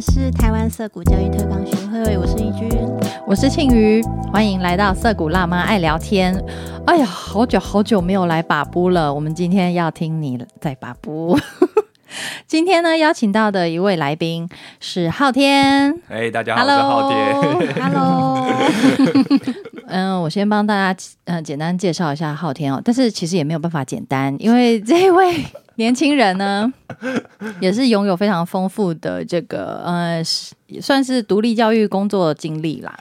们是台湾色谷教育特岗学会，我是怡君，我是庆瑜，欢迎来到色谷辣妈爱聊天。哎呀，好久好久没有来把布了，我们今天要听你在把布。今天呢，邀请到的一位来宾是昊天。哎，大家好，我是昊天。Hello。嗯，我先帮大家嗯简单介绍一下昊天哦，但是其实也没有办法简单，因为这一位年轻人呢，也是拥有非常丰富的这个呃，算是独立教育工作经历啦。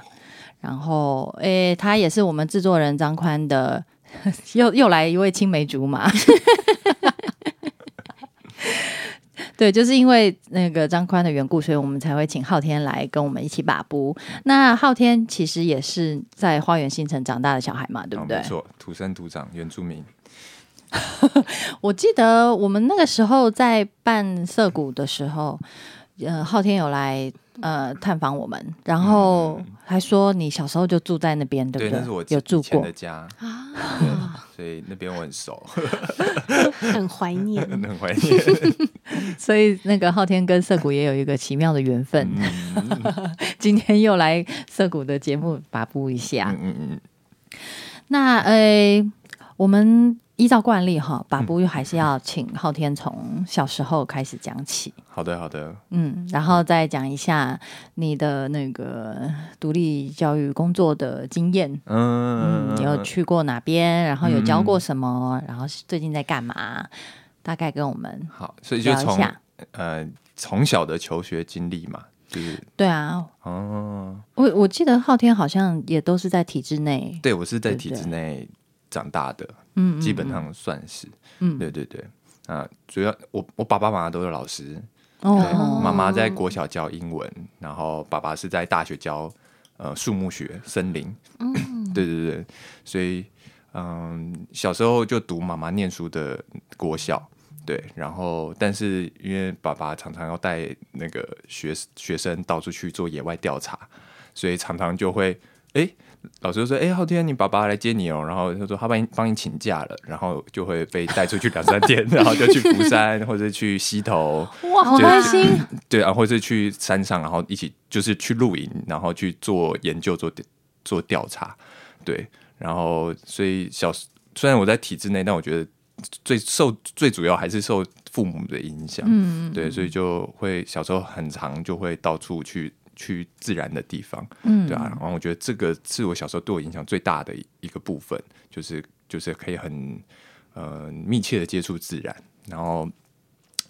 然后，诶，他也是我们制作人张宽的，又又来一位青梅竹马。对，就是因为那个张宽的缘故，所以我们才会请昊天来跟我们一起把布。那昊天其实也是在花园新城长大的小孩嘛，对不对？没错，土生土长原住民。我记得我们那个时候在办涩谷的时候，呃，昊天有来。呃，探访我们，然后还说你小时候就住在那边，对不对？那是我有住过的家啊，所以那边我很熟，很怀念，很怀念。所以那个昊天跟涩谷也有一个奇妙的缘分，今天又来涩谷的节目发布一下。嗯嗯嗯。那呃，我们。依照惯例哈，把布还是要请昊天从小时候开始讲起。好的，好的。嗯，然后再讲一下你的那个独立教育工作的经验。嗯，你有去过哪边？然后有教过什么？然后最近在干嘛？大概跟我们好，所以就从呃从小的求学经历嘛，就是对啊。哦，我我记得昊天好像也都是在体制内。对，我是在体制内。长大的，嗯，基本上算是，嗯，对对对，啊，主要我我爸爸妈妈都是老师，哦，妈妈在国小教英文，然后爸爸是在大学教呃树木学、森林，嗯，对对对，所以嗯，小时候就读妈妈念书的国小，对，然后但是因为爸爸常常要带那个学学生到处去做野外调查，所以常常就会哎。老师就说：“哎，昊天，你爸爸来接你哦。”然后他说：“他帮你帮你请假了。”然后就会被带出去两三天，然后就去福山或者去溪头，哇，好开心！对啊，或者去山上，然后一起就是去露营，然后去做研究、做做调查。对，然后所以小虽然我在体制内，但我觉得最受最主要还是受父母的影响。嗯，对，所以就会小时候很长就会到处去。去自然的地方，嗯，对啊，然后我觉得这个是我小时候对我影响最大的一个部分，就是就是可以很呃密切的接触自然，然后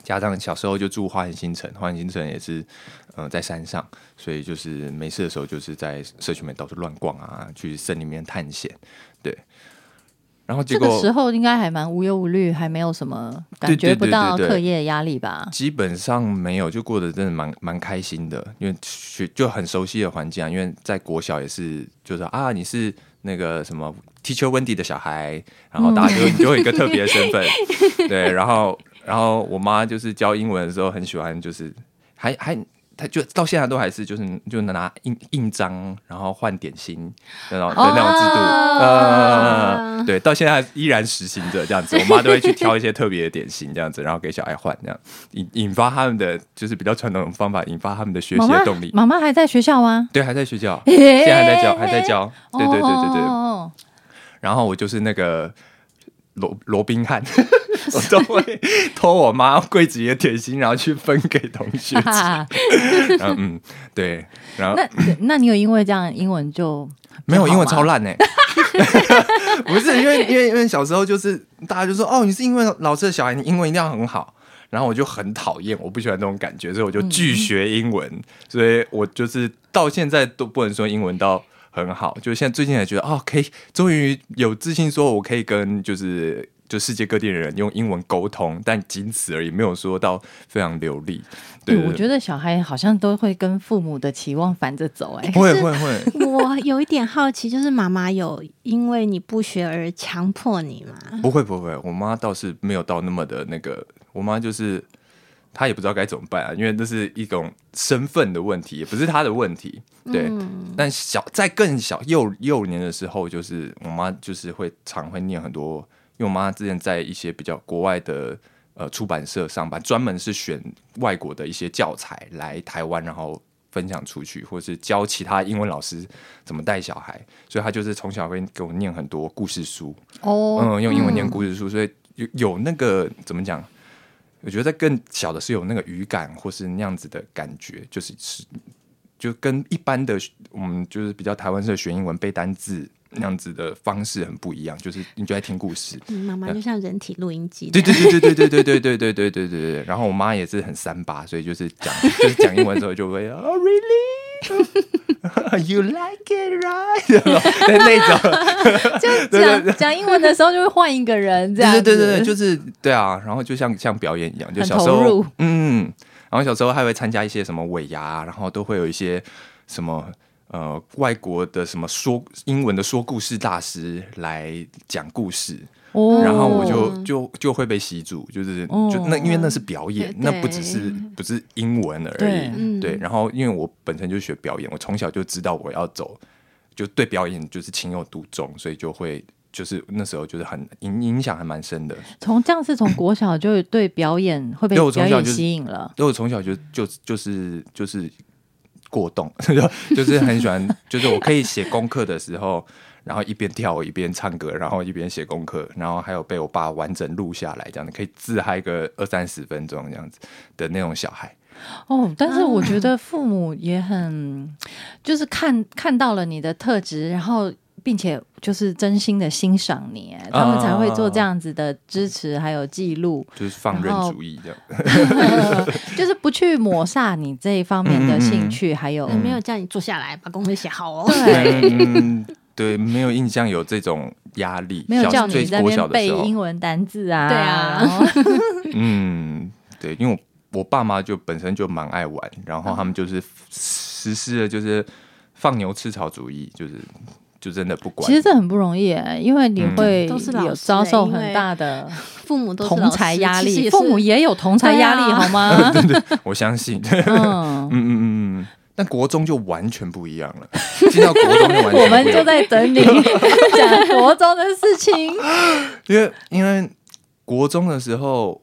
加上小时候就住花园新城，花园新城也是呃在山上，所以就是没事的时候就是在社区里面到处乱逛啊，去森林里面探险，对。然后这个时候应该还蛮无忧无虑，还没有什么感觉不到课业压力吧？基本上没有，就过得真的蛮蛮开心的，因为学就很熟悉的环境啊。因为在国小也是，就是啊，你是那个什么 Teacher Wendy 的小孩，然后大家就你就有一个特别的身份，对。然后然后我妈就是教英文的时候很喜欢，就是还还。他就到现在都还是就是就拿印印章，然后换点心那种的那种制度，呃，对，到现在依然实行着这样子。我妈都会去挑一些特别的点心这样子，然后给小孩换，这样引引发他们的就是比较传统的方法，引发他们的学习的动力。妈妈还在学校吗？对，还在学校，现在还在教，还在教。对对对对对。然后我就是那个。罗罗宾汉，我都会偷我妈柜子里的点心，然后去分给同学吃。嗯，对。然后，那那你有因为这样英文就 没有英文超烂呢？不是因为因为因为小时候就是大家就说哦，你是因为老师的小孩，你英文一定要很好。然后我就很讨厌，我不喜欢那种感觉，所以我就拒学英文。所以我就是到现在都不能说英文到。很好，就现在最近也觉得哦，可以终于有自信说，我可以跟就是就世界各地的人用英文沟通，但仅此而已，没有说到非常流利。对，我觉得小孩好像都会跟父母的期望反着走，哎，会会会。我有一点好奇，就是妈妈有因为你不学而强迫你吗？不会不会，我妈倒是没有到那么的那个，我妈就是。他也不知道该怎么办啊，因为这是一种身份的问题，也不是他的问题。对，但小在更小幼幼年的时候，就是我妈就是会常会念很多，因为我妈之前在一些比较国外的呃出版社上班，专门是选外国的一些教材来台湾，然后分享出去，或是教其他英文老师怎么带小孩。所以他就是从小会给我念很多故事书，哦，嗯，用英文念故事书，所以有有那个怎么讲？我觉得在更小的是有那个语感，或是那样子的感觉，就是是就跟一般的我们就是比较台湾式的学英文背单字那样子的方式很不一样，就是你就在听故事。嗯妈妈就像人体录音机，对对对对对对对对对对对对对。然后我妈也是很三八，所以就是讲就是讲英文的时候就会哦、really you like it right 那种。就讲讲英文的时候就会换一个人，这样对对对对对，就是对啊，然后就像像表演一样，就小时候，嗯，然后小时候还会参加一些什么尾牙，然后都会有一些什么呃外国的什么说英文的说故事大师来讲故事，哦。然后我就就就会被吸住，就是哦。就那因为那是表演对，那不只是不是英文而对。已，嗯。对，然后因为我本身就学表演，我从小就知道我要走，就对表演就是情有独钟，所以就会就是那时候就是很影影响还蛮深的。从这样是从国小就对表演会被我从表演小就吸引了，因为我从小就就就是就是过动，就就是很喜欢，就是我可以写功课的时候，然后一边跳舞一边唱歌，然后一边写功课，然后还有被我爸完整录下来，这样子可以自嗨个二三十分钟这样子的那种小孩。哦，但是我觉得父母也很，就是看看到了你的特质，然后并且就是真心的欣赏你，哎他们才会做这样子的支持还有记录，就是放任主义这样，就是不去抹煞你这一方面的兴趣，还有没有叫你坐下来把功课写好哦。对，嗯，对，没有印象有这种压力，没有叫你在那边背的时候。英文单字啊，对啊。嗯，对，因为我我爸妈就本身就蛮爱玩，然后他们就是实施了就是放牛吃草主义，就是就真的不管。其实这很不容易耶，因为你嗯会有遭受很大的父母都同才压力，父母也有同才压力，好吗？我相信，嗯 嗯，嗯嗯嗯，但国中就完全不一样了，进到国中就完全不一样我们就在等你 讲国中的事情。因为因为国中的时候。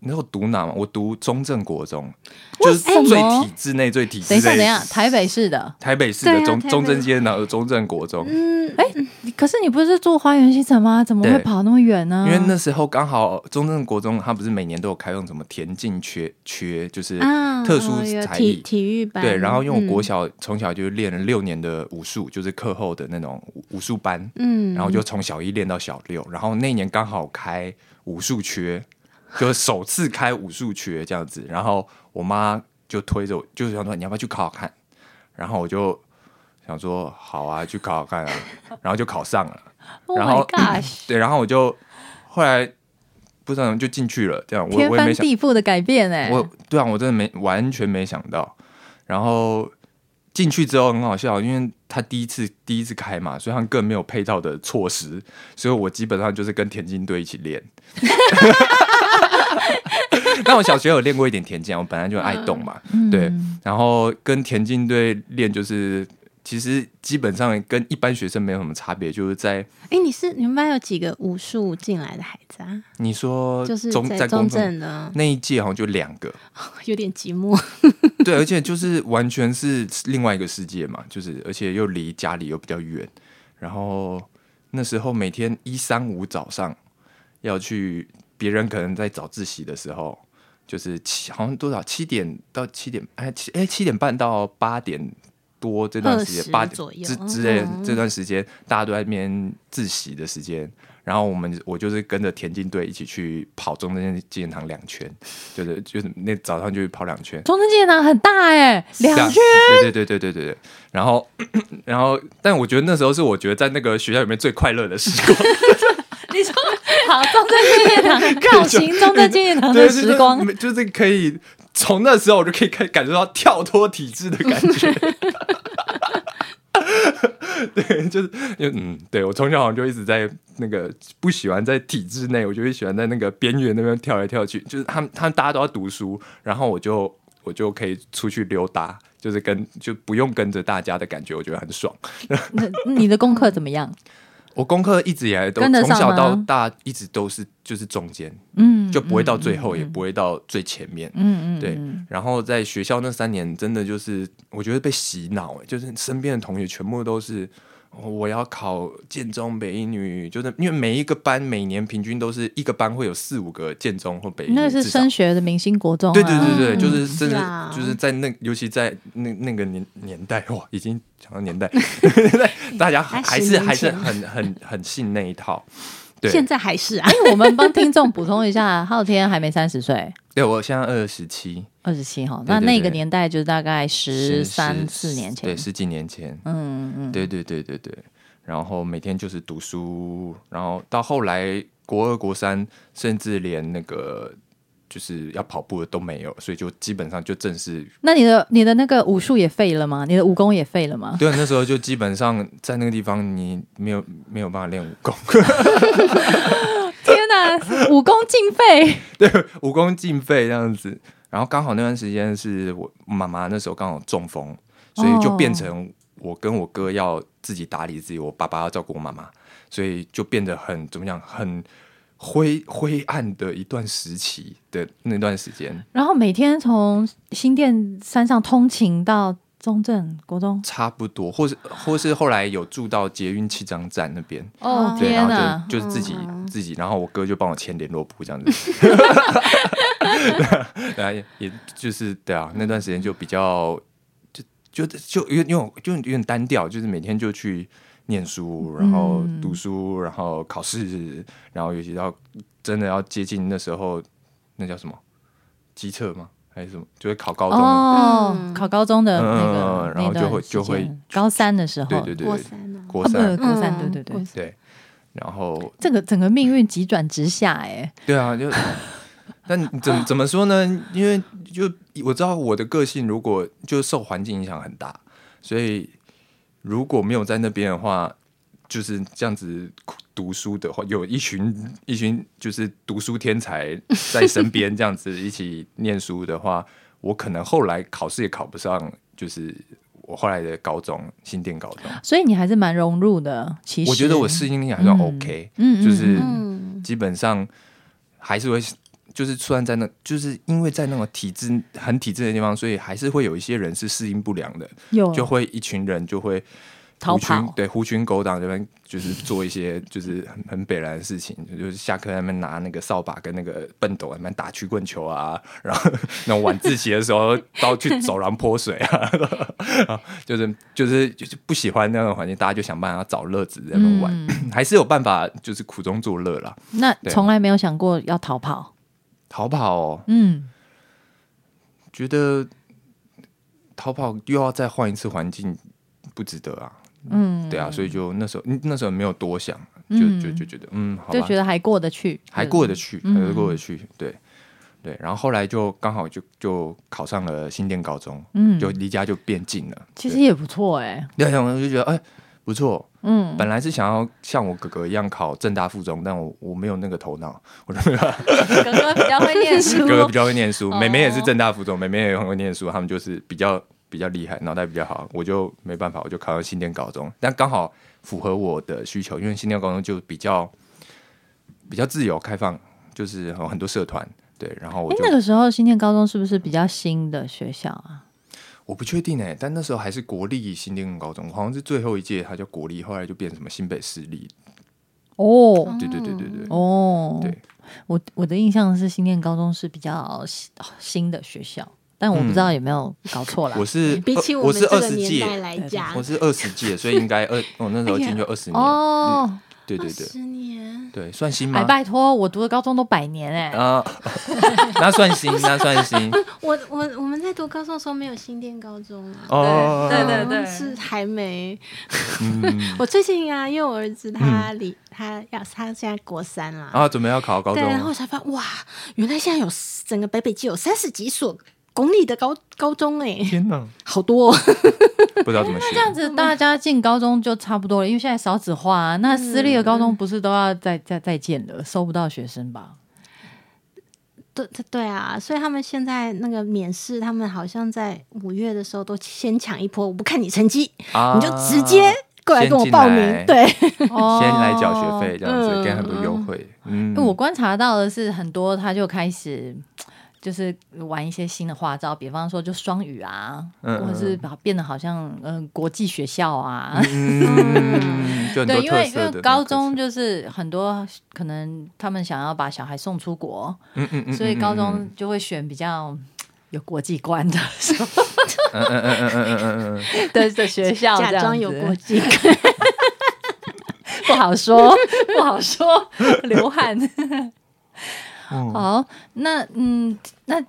你知道我读哪吗？我读中正国中，就是最体制内、最体制等一下，内。等一下，台北市的，台北市的中、中正街的中正国中，嗯，哎可是你不是住花园新城吗？怎么会跑那么远呢？因为那时候刚好中正国中，它不是每年都有开用什么田径缺缺，就是啊特殊才艺。体育班，对，然后因为我国嗯小从小就练了六年的武术，就是课后的那种武武术班，嗯，然后就从小一练到小六，然后那一年刚好开武术缺，就是首次开武术学这样子，然后我妈就推着我，就是想说你要不要去考考看，然后我就想说好啊，去考考看啊，然后就考上了。，Oh 然后对，然后我就后来不知道就进去了，这样我天翻我也没想，地覆的改变哎！我对啊，我真的没完全没想到。然后进去之后很好笑，因为他第一次第一次开嘛，所以他们更没有配套的措施，所以我基本上就是跟田径队一起练。那我小学有练过一点田径，我本来就很爱动嘛，嗯对，然后跟田径队练就是。其实基本上跟一般学生没有什么差别，就是在哎，你是你们班有几个武术进来的孩子啊？你说就是中在中正的，那一届好像就两个，有点寂寞。对，而且就是完全是另外一个世界嘛，就是而且又离家里又比较远，然后那时候每天一三五早上要去，别人可能在早自习的时候，就是七好像多少七点到七点哎七哎七点半到八点多这段时间20八左右之之类这段时间，大家都在那边自习的时间。然后我们我就是跟着田径队一起去跑中正纪念堂两圈，就是就是那早上就去跑两圈，中正纪念堂很大哎，两圈。对对对对对对对。然后 然后，但我觉得那时候是我觉得在那个学校里面最快乐的时光，你 说好中正纪念堂，绕行中正纪念堂的时光，，就是就是可以从那时候我就可以感感受到跳脱体制的感觉。对，就是就嗯，对我从小好像就一直在那个不喜欢在体制内，我就会喜欢在那个边缘那边跳来跳去。就是他们他们大家都要读书，然后我就我就可以出去溜达，就是跟就不用跟着大家的感觉，我觉得很爽。那你的功课怎么样？我功课一直以来都从小到大一直都是就是中间，嗯，就不会到最嗯后，也不会到最前面。嗯嗯，对嗯，然后在学校那三年，真的就是我觉得被洗脑，欸就是身边的同学全部都是。哦我要考建中、北一女，就是因为每一个班每年平均都是一个班会有四五个建中或北一女，那是升学的明星国中啊，对对对对，嗯就是真的是啊。就是在那，尤其在那那个年年代，哇，已经讲到年代，大家还还是还是很很很信那一套。对，现在还是啊，哎，我们帮听众补充一下，昊天还没三十岁，对我现在二十七，二十七哈，那那个年代就是大概十十三四年前。对，，十几年前，嗯嗯，对对对对对。然后每天就是读书，然后到后来国二、国三，甚至连那个就是要跑步的都没有，所以就基本上就正式那你的你的那个武术也废了吗？你的武功也废了吗？对，那时候就基本上在那个地方，你没有没有办法练武功，天哪，武功尽废，对武功尽废这样子。然后刚好那段时间是我妈妈那时候刚好中风，所以就变成我跟我哥要自己打理自己，我爸爸要照顾我妈妈，所以就变得很怎么讲，很灰灰暗的一段时期的那段时间。然后每天从新店山上通勤到中正国中，差不多，或是或是后来有住到捷运七张站那边，哦对，然天哪后！就就是自己、嗯自己，然后我哥就帮我签联络簿这样子，对啊，也也就是对啊，那段时间就比较就就就有点有点就有点单调，就是每天就去念书，然后嗯读书，然后考试，然后尤其到真的要接近那时候，那叫什么？机测吗？还是什么？就会考高中，哦，嗯。考高中的那个嗯，然后就会就会高三的时候，对对对对，国三啊，哦，国三，对对对，然后这个整个命运急转直下，哎，对啊，就 但怎怎么说呢？因为就我知道我的个性，如果就受环境影响很大，所以如果没有在那边的话，就是这样子读书的话，有一群一群就是读书天才在身边，这样子一起念书的话，我可能后来考试也考不上，就是我后来的高中新店高中。所以你还是蛮融入的。其实我觉得我适应力还算 OK，、嗯嗯就是嗯基本上还是会，就是虽然在那，就是因为在那种体制很体制的地方，所以还是会有一些人是适应不良的，有就会一群人就会逃狐群跑对狐群狗党这边就是做一些就是很很北然的事情，就是下课在那边拿那个扫把跟那个笨斗在那边打曲棍球啊，然后那种晚自习的时候到去走廊泼水啊，啊就是就是就是不喜欢那种环境，大家就想办法找乐子在那边玩，嗯 还是有办法就是苦中作乐啦。那从来没有想过要逃跑。逃跑、哦，嗯，觉得逃跑又要再换一次环境，不值得啊。嗯，对啊，所以就那时候嗯那时候没有多想，就嗯。就就觉得嗯，好吧。就觉，得还过得去，还过得去，嗯。还过得去，对。对。然后后来就刚好就就考上了新店高中，嗯，就离家就变近了。其实也不错哎。对，对我就觉得哎不错。嗯，本来是想要像我哥哥一样考正大附中，但我我没有那个头脑，我就 哥哥比较会念书，哥哥比较会念书，哦妹妹也是正大附中，妹妹也很会念书，他们就是比较比较厉害，脑袋比较好，我就没办法，我就考上新店高中，但刚好符合我的需求，因为新店高中就比较比较自由开放，就是有很多社团，对，然后我那个时候新店高中是不是比较新的学校啊？我不确定哎、但那时候还是国立新店高中，好像是最后一届，它叫国立，后来就变什么新北市立，哦。对对对对对，哦，对，我我的印象是新店高中是比较新新的学校，但我不知道有没有搞错啦。我是比起呃我我们这是二十个年代届，来讲。我，是二十届，所以应该二我那时候进去二十年，哦，对对对十年，对，算新吗哎，？拜托，我读的高中都百年哎，啊，那算新，那算新我我我们在读高中的时候没有新店高中啊。哦。对对对嗯是还没。嗯，我最近啊，因为我儿子他离、他要他现在国三啦，然后准备要考高中对，然后我，才发现哇，原来现在有整个北北基有三十几所公立的高高中哎、天哪，好多、哦。不知道怎么这样。子大家进高中就差不多了，因为现在少子化啊，那私立的高中不是都要再再再建了，收不到学生吧？对对对啊，所以他们现在那个免试，他们好像在五月的时候都先抢一波，我不看你成绩，啊你就直接过来跟我报名，对，哦 先来缴学费这样子，嗯给很多优惠。嗯，我观察到的是，很多他就开始就是玩一些新的花招比方说就双语啊或者是把它变得好像嗯国际学校啊 对因为因为高中就是很多可能他们想要把小孩送出国所以高中就会选比较有国际观的 对的学校假装有国际 观。不好说不好说流汗。嗯。好，那嗯，那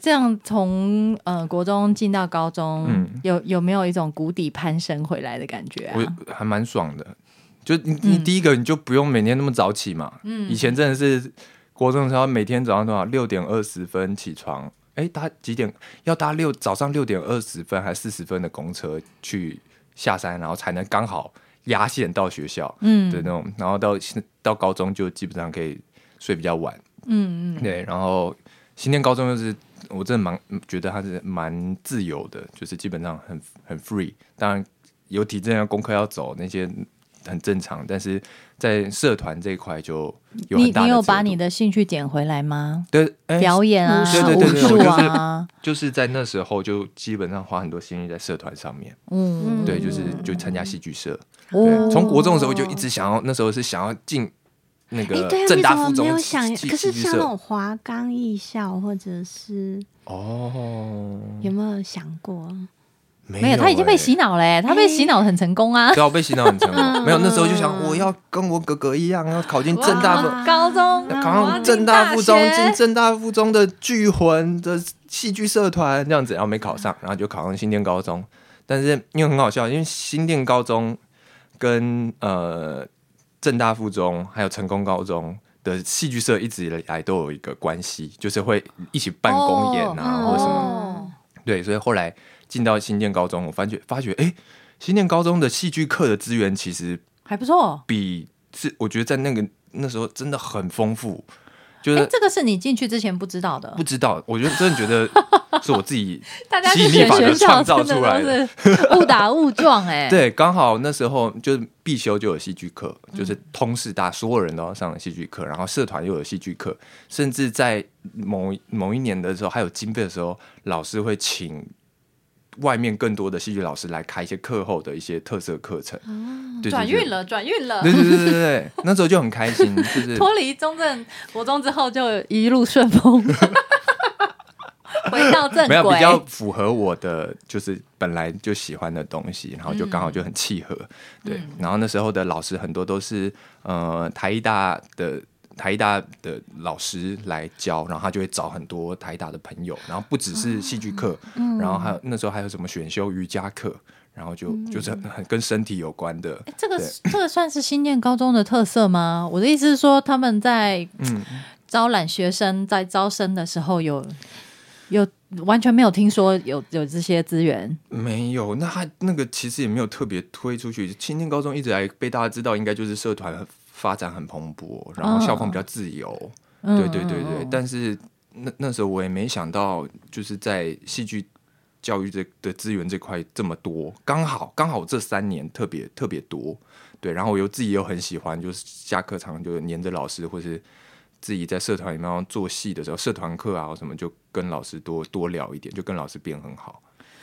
这样从呃国中进到高中，嗯。有有没有一种谷底攀升回来的感觉啊？我还蛮爽的。就你你第一个你就不用每天那么早起嘛，嗯，以前真的是国中的时候每天早上多少六点二十分起床，哎，搭几点？要搭六早上六点二十分还四十分的公车去下山，然后才能刚好压线到学校，嗯。的那种，然后到现到高中就基本上可以睡比较晚，嗯嗯，对，然后新店高中就是我真的蛮觉得它是蛮自由的，就是基本上很很 free。当然有体制内的功课要走那些很正常，但是在社团这一块就有你你有把你的兴趣捡回来吗？对哎表演啊，对对对对武术我就是啊，就是在那时候就基本上花很多心力在社团上面，嗯，对，就是就参加戏剧社。哦，从国中的时候就一直想要，那时候是想要进那哎，个正大附中没有想？可是像那种华冈艺校，或者是哦，有没有想过？没有，他已经被欸洗脑嘞，他被洗脑很成功啊。对啊，我被洗脑很成功。嗯没有，那时候就想我要跟我哥哥一样，要考进正大附，高中考上正大附中，进正大附中的剧魂的戏剧社团这样子，然后没考上，然后就考上新店高中。但是因为很好笑，因为新店高中跟呃正大附中还有成功高中的戏剧社一直以来都有一个关系，就是会一起办公演啊，哦或者什么。哦对，所以后来进到新店高中，我发觉发觉，哎，新店高中的戏剧课的资源其实还不错。比是我觉得在那个那时候真的很丰富，就是，哎这个是你进去之前不知道的。不，知道，我觉得真的觉得 是我自己大家吸引力去选法则学校创造出来的。误打误撞哎。对，刚好那时候就是必修就有戏剧课，嗯就是通识大所有人都要上戏剧课，然后社团又有戏剧课，甚至在某某一年的时候还有经费的时候，老师会请外面更多的戏剧老师来开一些课后的一些特色课程，对转运，了，转运了对。对对对对那时候就很开心，就是脱离中正国中之后，就一路顺风，回到正没有比轨。较符合我的就是本来就喜欢的东西，然后就刚好就很契合，对。然后那时候的老师很多都是呃台艺大的台艺大的老师来教，然后他就会找很多台艺大的朋友，然后不只是戏剧课，然后还有那时候还有什么选修瑜伽课，然后就就是很很跟身体有关的，这个对这个算是新店高中的特色吗？我的意思是说，他们在嗯。招揽学生，在招生的时候有有完全没有听说有有这些资源。没有，那他那个其实也没有特别推出去。青年高中一直来被大家知道，应该就是社团发展很蓬勃，然后校风比较自由。嗯对对对对，嗯但是那那时候我也没想到，就是在戏剧教育这的资源这块这么多，刚好刚好这三年特别特别多。对，然后我又自己又很喜欢，就是下课常常就黏着老师，或是自己在社团里面做戏的时候，社团课啊什么，就跟老师多多聊一点，就跟老师变很好。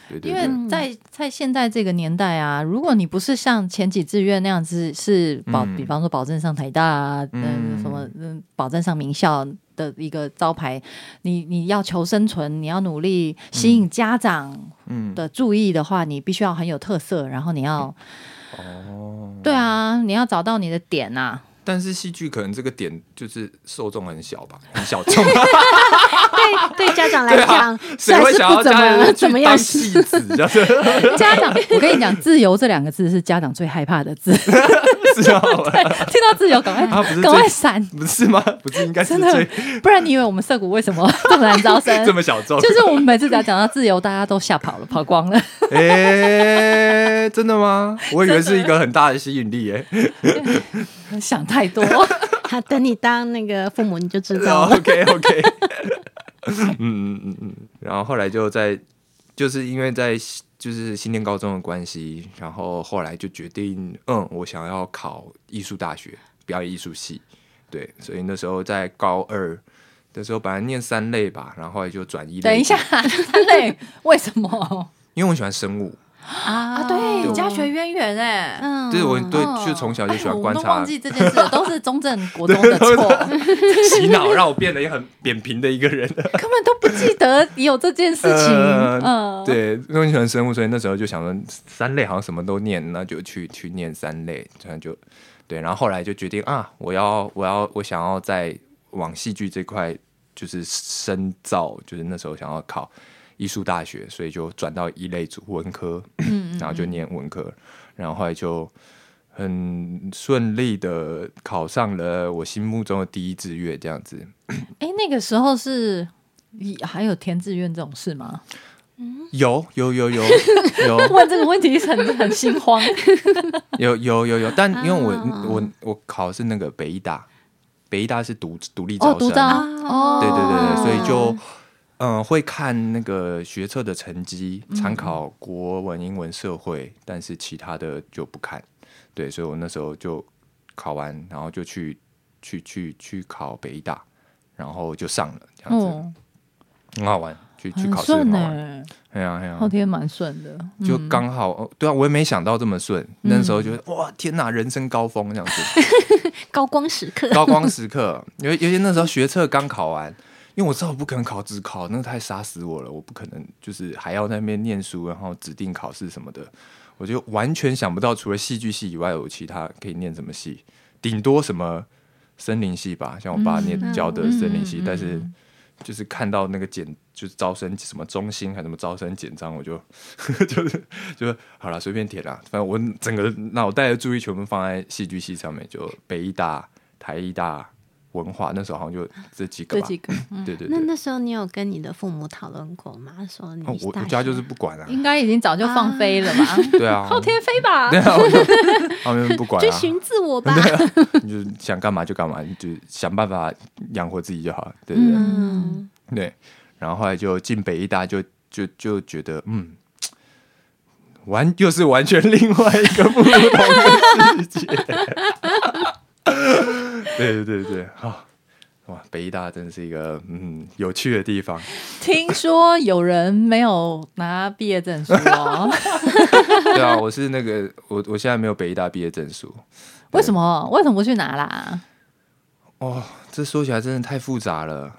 对对因。为在在现在这个年代啊，如果你不是像前几志愿那样子是保，嗯。比方说保证上台大啊，嗯，嗯什么嗯，保证上名校的一个招牌，你你要求生存，你要努力吸引家长嗯。的注意的话，你必须要很有特色，然后你要，哦，对啊，你要找到你的点呐、啊。但是戏剧可能这个点就是受众很小吧，很小众，对对家长来讲，谁会想怎么家怎么样去当戏子？这样子 家长，我跟你讲，自由这两个字是家长最害怕的字。是啊，听到自由，赶快赶快最闪，不是吗？不是应该是真的最，不然你以为我们涩谷为什么这么难招生？这么小众？就是我们每次只要讲到自由，大家都吓跑了，跑光了。哎，真的吗？我以为是一个很大的吸引力，哎想太多。他等你当那个父母，你就知道了。，OK OK，嗯嗯嗯嗯，然后后来就在就是因为在就是新店高中的关系，然后后来就决定，嗯，我想要考艺术大学表演艺术系，对，所以那时候在高二的时候，本来念三类吧，然后后来就转一类。等一下，三类为什么因为我喜欢生物，啊？对，家学渊源哎。嗯，就是我对哦就从小就喜欢观察忘记这件事，都是中正国中的错，洗脑，让我变得也很扁平的一个人。根本都不记得有这件事情。呃嗯，对，因为喜欢生物，所以那时候就想说三类好像什么都念，那就去去念三类，这样就对。然后后来就决定啊，我要我要我想要再往戏剧这块就是深造，就是那时候想要考艺术大学，所以就转到一类组文科，嗯然后就念文科，然后后来就很顺利的考上了我心目中的第一志愿，这样子。哎，那个时候是还有填志愿这种事吗？有有有有有。问 这个问题很很心慌。有有有有，但因为我、啊我我考的是那个北医大，北医大是独独立哦，招生，哦，对对对对，所以就嗯、呃会看那个学测的成绩，嗯参考国文、英文、社会，但是其他的就不看。对，所以我那时候就考完，然后就去去去去考北医大，然后就上了，这样子、哦，很好玩，去去很考试很好玩。哎，哎呀哎呀，后天蛮顺的，就嗯刚好、哦对啊，我也没想到这么顺。那时候觉得、哇，天哪，人生高峰这样子，高光时刻，高光时刻。因为尤其那时候学测刚考完，因为我知道我不可能考职考，那个太杀死我了，我不可能就是还要在那边念书，然后指定考试什么的，我就完全想不到除了戏剧系以外，有其他可以念什么系，顶多什么森林系吧，像我爸念嗯教的嗯森林系，嗯但是嗯就是看到那个简就是招生什么中心还什么招生简章，我就 就是就是好了，随便填啦。反正我整个脑袋的注意全部放在戏剧系上面，就北医大、台医大、文化，那时候好像就这几个吧。这几个对对对，那那时候你有跟你的父母讨论过吗？说你哦我我家就是不管啊，应该已经早就放飞了吧？对啊，后天飞吧对。啊，我就他们不管啊，追寻自我吧。你就想干嘛就干嘛，你就想办法养活自己就好，对对对。嗯，对，然后后来就进北医大就，就就觉得，嗯，完又是完全另外一个不同的世界。对对对对，好、哇，北医大真是一个嗯有趣的地方。听说有人没有拿毕业证书哦，对啊，我是那个我我现在没有北医大毕业证书。为什么？为什么不去拿啦？哦，这说起来真的太复杂了。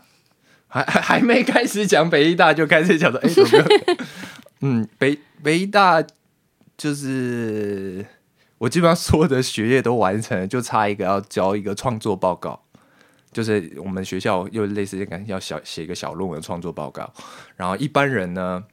还还还没开始讲北医大，就开始讲说，哎、怎么没有 嗯，北北医大就是我基本上所有的学业都完成了，就差一个要交一个创作报告。就是我们学校又类似感要小写一个小论文创作报告，然后一般人呢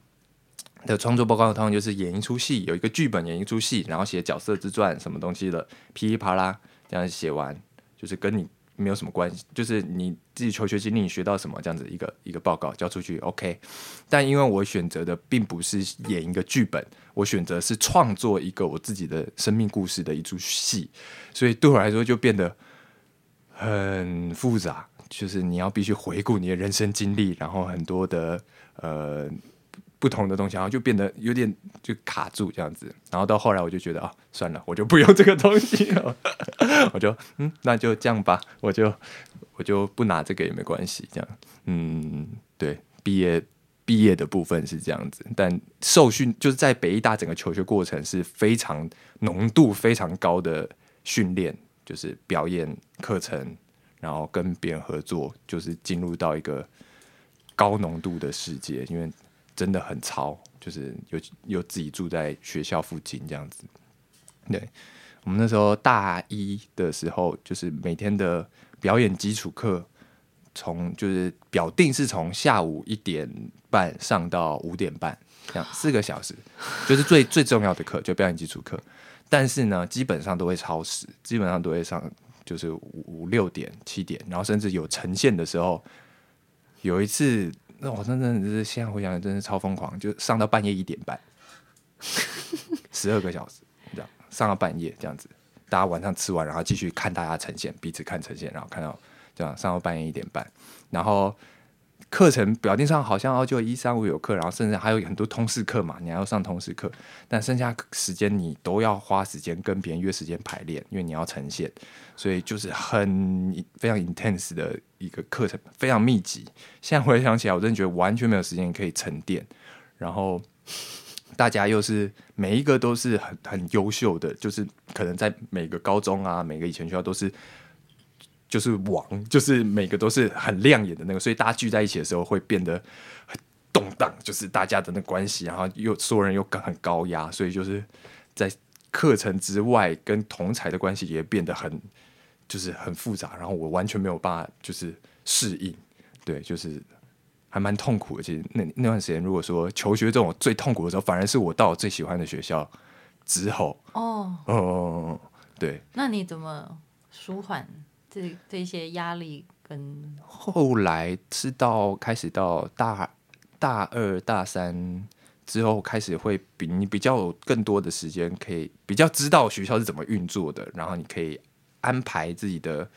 的创作报告，通常就是演一出戏，有一个剧本演一出戏，然后写角色自传什么东西的，噼里啪啦这样写完，就是跟你没有什么关系，就是你自己求学经历你学到什么这样子一个一个报告交出去，OK。但因为我选择的并不是演一个剧本，我选择是创作一个我自己的生命故事的一出戏，所以对我来说就变得很复杂，就是你要必须回顾你的人生经历，然后很多的呃不同的东西，然后就变得有点就卡住这样子。然后到后来我就觉得啊，算了，我就不用这个东西了，我就嗯，那就这样吧，我就我就不拿这个也没关系，这样嗯，对，毕业。毕业的部分是这样子，但受训就是在北医大整个求学过程是非常浓度非常高的训练，就是表演课程，然后跟别人合作，就是进入到一个高浓度的世界，因为真的很超，就是有有自己住在学校附近这样子。对我们那时候大一的时候，就是每天的表演基础课，从就是表定是从下午一点半上到五点半，这样四个小时，就是最最重要的课，就表演基础课。但是呢，基本上都会超时，基本上都会上就是五五六点、七点，然后甚至有呈现的时候，有一次，那我真的是现在回想，真是超疯狂，就上到半夜一点半，十二个小时这样上到半夜这样子，大家晚上吃完，然后继续看大家呈现，彼此看呈现，然后看到这样上到半夜一点半，然后课程表定上好像哦就一三五有课，然后甚至还有很多通识课嘛，你还要上通识课，但剩下时间你都要花时间跟别人约时间排练，因为你要呈现，所以就是很非常 intense 的一个课程，非常密集。现在回想起来，我真的觉得完全没有时间可以沉淀，然后大家又是每一个都是很很优秀的，就是可能在每个高中啊，每个以前学校都是。就是王，就是每个都是很亮眼的那个，所以大家聚在一起的时候会变得很动荡，就是大家的那关系，然后又所有人又很高压，所以就是在课程之外跟同才的关系也变得很就是很复杂，然后我完全没有办法就是适应，对，就是还蛮痛苦的。其实那那段时间，如果说求学这种最痛苦的时候，反而是我到最喜欢的学校之后，哦哦，对，那你怎么舒缓？这这些压力跟后来是到开始到大大二大三之后，开始会比你比较有更多的时间，可以比较知道学校是怎么运作的，然后你可以安排自己的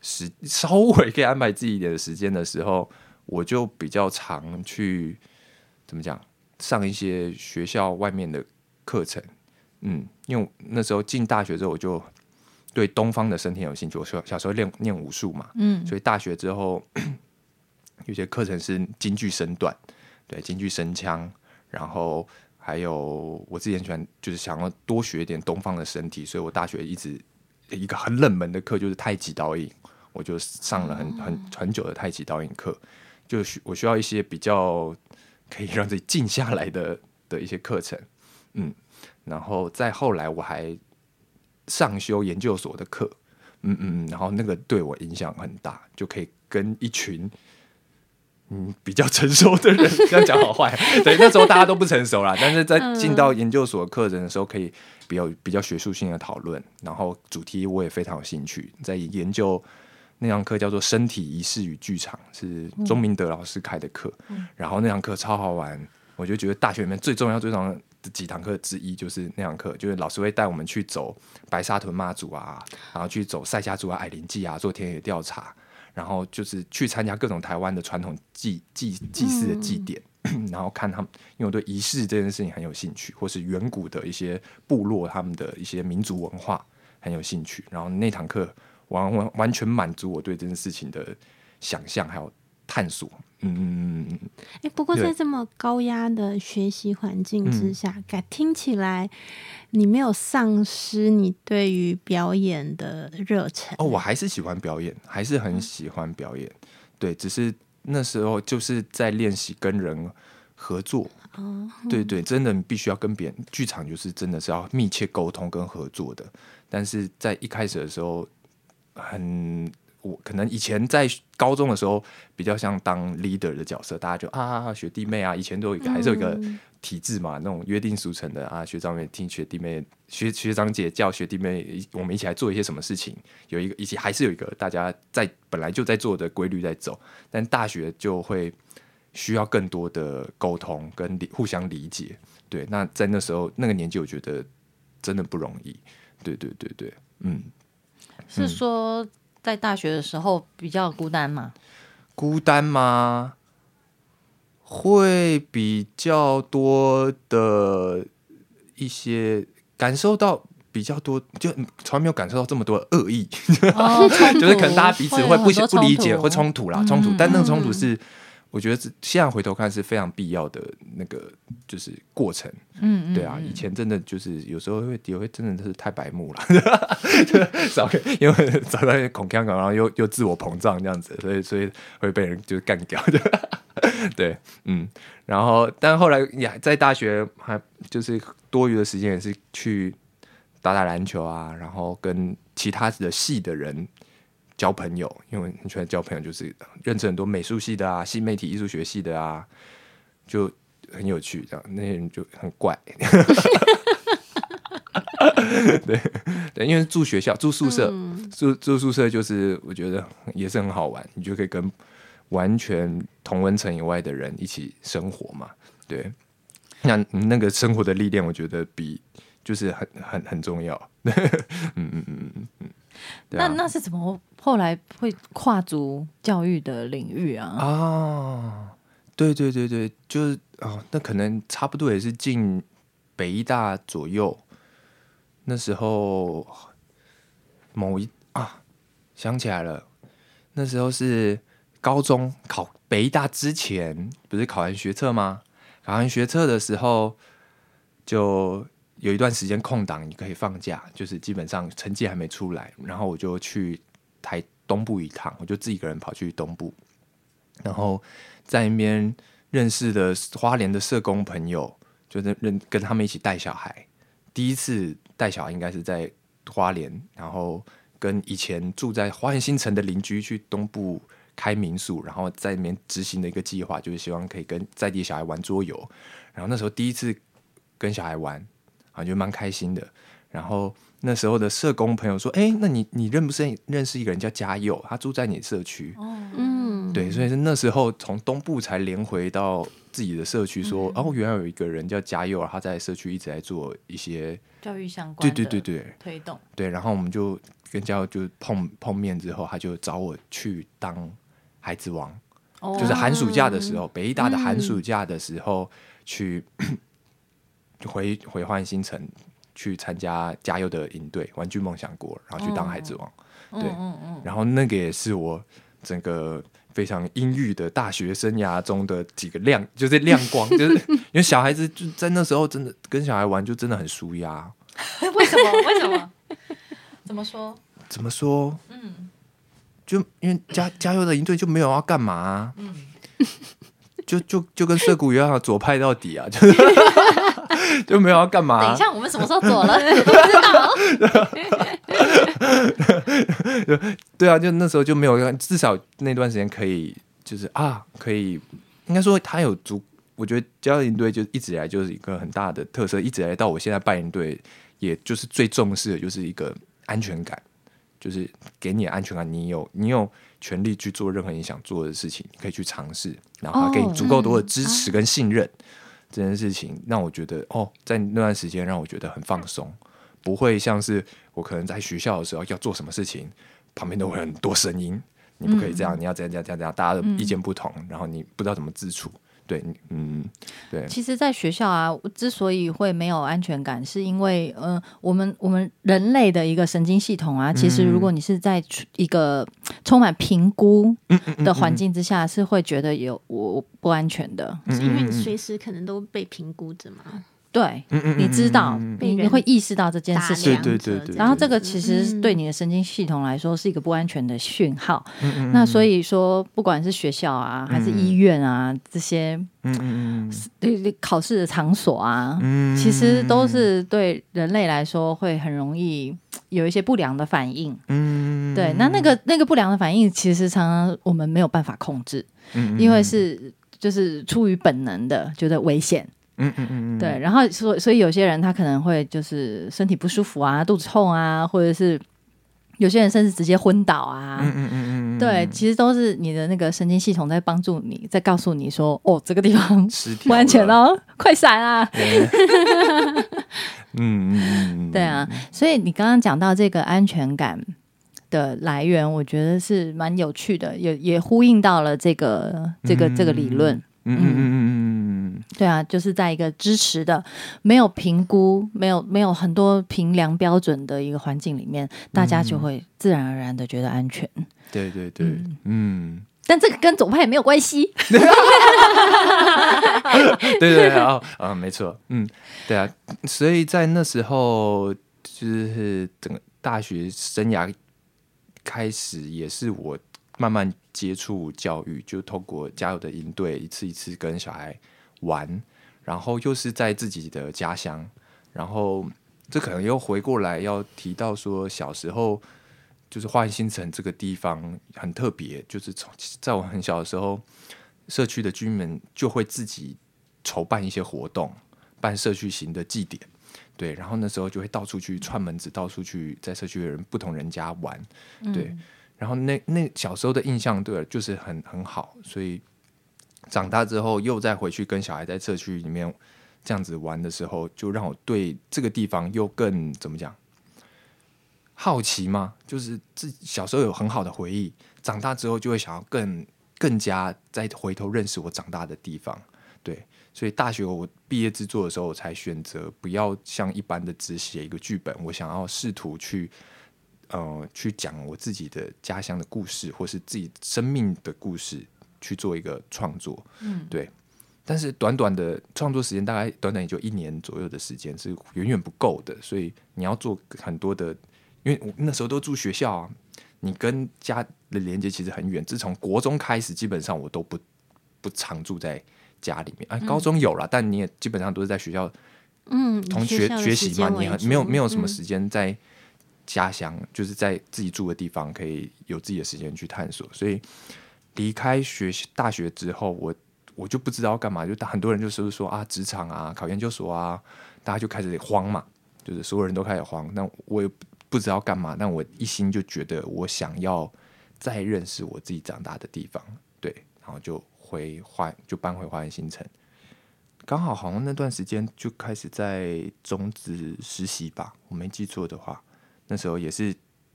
时稍微可以安排自己一点的时间的时候，我就比较常去怎么讲上一些学校外面的课程，嗯，因为那时候进大学之后我就。对东方的身体有兴趣，我小小时候练练武术嘛，嗯，所以大学之后有些课程是京剧身段，对，京剧声腔，然后还有我之前喜欢，就是想要多学一点东方的身体，所以我大学一直一个很冷门的课就是太极导引，我就上了很很很久的太极导引课，就需我需要一些比较可以让自己静下来的的一些课程，嗯，然后再后来我还。上修研究所的课，嗯嗯，然后那个对我影响很大，就可以跟一群嗯比较成熟的人这样讲好坏，对，那时候大家都不成熟啦，但是在进到研究所课程的时候，可以比较比较学术性的讨论，然后主题我也非常有兴趣，在研究那堂课叫做《身体仪式与剧场》，是钟明德老师开的课，然后那堂课超好玩，我就觉得大学里面最重要最重要。几堂课之一就是那堂课，就是老师会带我们去走白沙屯妈祖啊，然后去走赛夏族啊、矮灵祭啊，做田野调查，然后就是去参加各种台湾的传统祭祭祭祀的祭典，然后看他们，因为我对仪式这件事情很有兴趣，或是远古的一些部落他们的一些民族文化很有兴趣，然后那堂课完完完全满足我对这件事情的想象还有探索。嗯嗯嗯嗯哎，不过在这么高压的学习环境之下，感听起来你没有丧失你对于表演的热忱哦。我还是喜欢表演，还是很喜欢表演。对，只是那时候就是在练习跟人合作。哦，对对，真的必须要跟别人剧场，就是真的是要密切沟通跟合作的。但是在一开始的时候，很。我可能以前在高中的时候比较像当 leader 的角色，大家就啊学弟妹啊，以前都有一个还是有一个体制嘛，那种约定俗成的啊，学长妹听学弟妹，学学长姐叫学弟妹，我们一起来做一些什么事情，有一个一起还是有一个大家在本来就在做的规律在走，但大学就会需要更多的沟通跟互相理解，对，那在那时候那个年纪，我觉得真的不容易，对对对对，嗯，是说。在大学的时候比较孤单嘛？孤单吗？会比较多的一些感受到比较多，就从来没有感受到这么多恶意，就是可能大家彼此会不不理解，会冲突啦，冲突。但那个冲突是。我觉得是现在回头看是非常必要的那个就是过程，嗯，对啊，以前真的就是有时候会也会真的是太白目了，少因为找到恐腔感，然后又又自我膨胀这样子，所以所以会被人就是干掉的，对，嗯，然后但后来也在大学还就是多余的时间也是去打打篮球啊，然后跟其他的系的人。交朋友，因为很喜欢交朋友，就是认识很多美术系的啊，新媒体艺术学系的啊，就很有趣。这样那些人就很怪，对对，因为住学校、住宿舍、住住宿舍，就是我觉得也是很好玩，你就可以跟完全同温层以外的人一起生活嘛。对，那那个生活的历练，我觉得比就是很很很重要。嗯嗯嗯嗯那那是怎么后来会跨足教育的领域啊？啊，对对对对，就是哦，那可能差不多也是进北医大左右，那时候某一啊，想起来了，那时候是高中考北医大之前，不是考完学测吗？考完学测的时候，就有一段时间空档，你可以放假，就是基本上成绩还没出来，然后我就去台东部一趟，我就自己一个人跑去东部，然后在那边认识的花莲的社工朋友，就是认跟他们一起带小孩。第一次带小孩应该是在花莲，然后跟以前住在花莲新城的邻居去东部开民宿，然后在里面执行的一个计划，就是希望可以跟在地小孩玩桌游。然后那时候第一次跟小孩玩，啊，就蛮开心的。然后那时候的社工朋友说：“哎，那你你认不认认识一个人叫嘉佑？他住在你社区。”嗯，对，所以是那时候从东部才连回到自己的社区，说、哦，原来有一个人叫嘉佑，他在社区一直在做一些，教育相关对的对对对推动，对，然后我们就跟嘉佑就碰碰面之后，他就找我去当孩子王，哦。就是寒暑假的时候，北医大的寒暑假的时候去回回换新城去参加嘉佑的营队玩具梦想国，然后去当孩子王。对，嗯嗯然后那个也是我整个非常阴郁的大学生涯中的几个亮，就是亮光，就是因为小孩子就在那时候真的跟小孩玩就真的很舒压。嗯，为什么？为什么？怎么说？怎么说？嗯就因为加加油的营队就没有要干嘛、啊，嗯，就就就跟涩谷一样左派到底啊，就是 就没有要干嘛、啊等一下，我们什么时候走了？不知道。对啊，就那时候就没有让，至少那段时间可以，就是啊，可以，应该说他有足，我觉得教练队就一直以来就是一个很大的特色，一直以来到我现在办营队，也就是最重视的就是一个安全感，就是给你的安全感，你有你有权利去做任何你想做的事情，你可以去尝试，然后他给你足够多的支持跟信任，这件事情让我觉得哦，在那段时间让我觉得很放松。不会像是我可能在学校的时候要做什么事情，旁边都会很多声音，你不可以这样，你要这样这样这样大家的意见不同，然后你不知道怎么自处。对，嗯，对，其实，在学校啊，之所以会没有安全感，是因为呃，我们我们人类的一个神经系统啊，其实如果你是在一个充满评估的环境之下，是会觉得有我不安全的。因为你随时可能都被评估着嘛，对，嗯嗯你知道，你你会意识到这件事情。对对对对然后这个其实对你的神经系统来说是一个不安全的讯号。嗯那所以说，不管是学校啊，还是医院啊，这些嗯嗯嗯。对对考试的场所啊，嗯。其实都是对人类来说会很容易有一些不良的反应。嗯。对，那那个那个不良的反应，其实常常我们没有办法控制，嗯。因为是就是出于本能的觉得危险。嗯嗯嗯对，然后所所以有些人他可能会就是身体不舒服啊，肚子痛啊，或者是有些人甚至直接昏倒啊。嗯嗯嗯嗯，对，其实都是你的那个神经系统在帮助你，在告诉你说，哦，这个地方不安 全，哦，快闪啊！对 嗯嗯嗯，对啊，所以你刚刚讲到这个安全感的来源，我觉得是蛮有趣的，也也呼应到了这个这个这个理论。嗯嗯嗯嗯对啊，就是在一个支持的、没有评估、没有没有很多评量标准的一个环境里面，大家就会自然而然的觉得安全。嗯，对对对，嗯嗯，但这个跟左派也没有关系。对对对，哦，啊，没错，嗯，对啊，所以在那时候，就是整个大学生涯开始，也是我慢慢接触教育，就透过加油的营队，一次一次跟小孩玩，然后又是在自己的家乡，然后这可能又回过来要提到说，小时候就是花园新城这个地方很特别，就是从在我很小的时候，社区的居民就会自己筹办一些活动，办社区型的祭典。对，然后那时候就会到处去串门子，到处去在社区的人不同人家玩，对，然后那那小时候的印象对就是很很好，所以长大之后又再回去跟小孩在社区里面这样子玩的时候，就让我对这个地方又更怎么讲，好奇嘛，就是自小时候有很好的回忆，长大之后就会想要更更加再回头认识我长大的地方。对，所以大学我毕业制作的时候，我才选择不要像一般的只写一个剧本，我想要试图去。呃，去讲我自己的家乡的故事，或是自己生命的故事，去做一个创作。嗯，对。但是短短的创作时间，大概短短也就一年左右的时间，是远远不够的。所以你要做很多的，因为我那时候都住学校啊，你跟家的连接其实很远。自从国中开始，基本上我都不不常住在家里面。啊，高中有了，但你也基本上都是在学校，嗯，同学学习嘛，你很没有没有什么嗯时间在。家乡就是在自己住的地方，可以有自己的时间去探索。所以离开学大学之后，我我就不知道干嘛。就很多人就是说啊，职场啊，考研究所啊，大家就开始慌嘛，就是所有人都开始慌。那我也不知道干嘛，但我一心就觉得我想要再认识我自己长大的地方，对，然后就回花就搬回花园新城。刚好好像那段时间就开始在种子实习吧，我没记错的话。那时候也是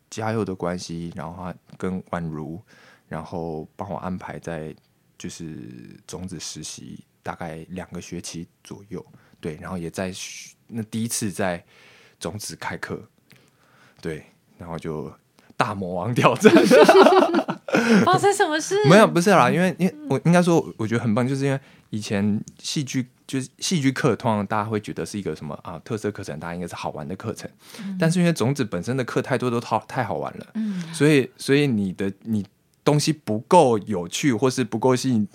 嘉佑的关系，然后他跟宛如，然后帮我安排在就是种子实习，大概两个学期左右，对，然后也在那第一次在种子开课，对，然后就大魔王挑战，发生什么事？没有，不是啦，因为因为我应该说，我觉得很棒，就是因为以前戏剧就是戏剧课，通常大家会觉得是一个什么啊特色课程，大家应该是好玩的课程。但是因为种子本身的课太多都太太好玩了，嗯所以所以你的你东西不够有趣，或是不够吸引。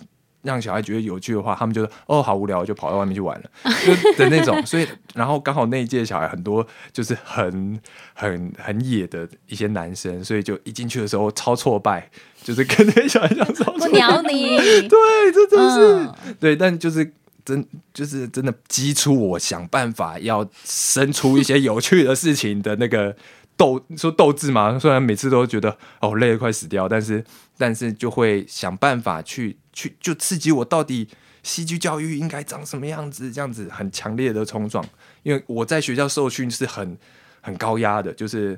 让小孩觉得有趣的话，他们就哦好无聊，就跑到外面去玩了，就的那种。所以，然后刚好那一届小孩很多就是很很很野的一些男生，所以就一进去的时候超挫败，就是跟那些小孩讲超不挫败。鸟你。对，这真是、嗯对，但就是真就是真的激出我想办法要生出一些有趣的事情的那个斗，说斗志嘛。虽然每次都觉得哦累得快死掉，但是但是就会想办法去去就刺激我到底戏剧教育应该长什么样子，这样子很强烈的冲撞。因为我在学校受训是很。很高压的，就是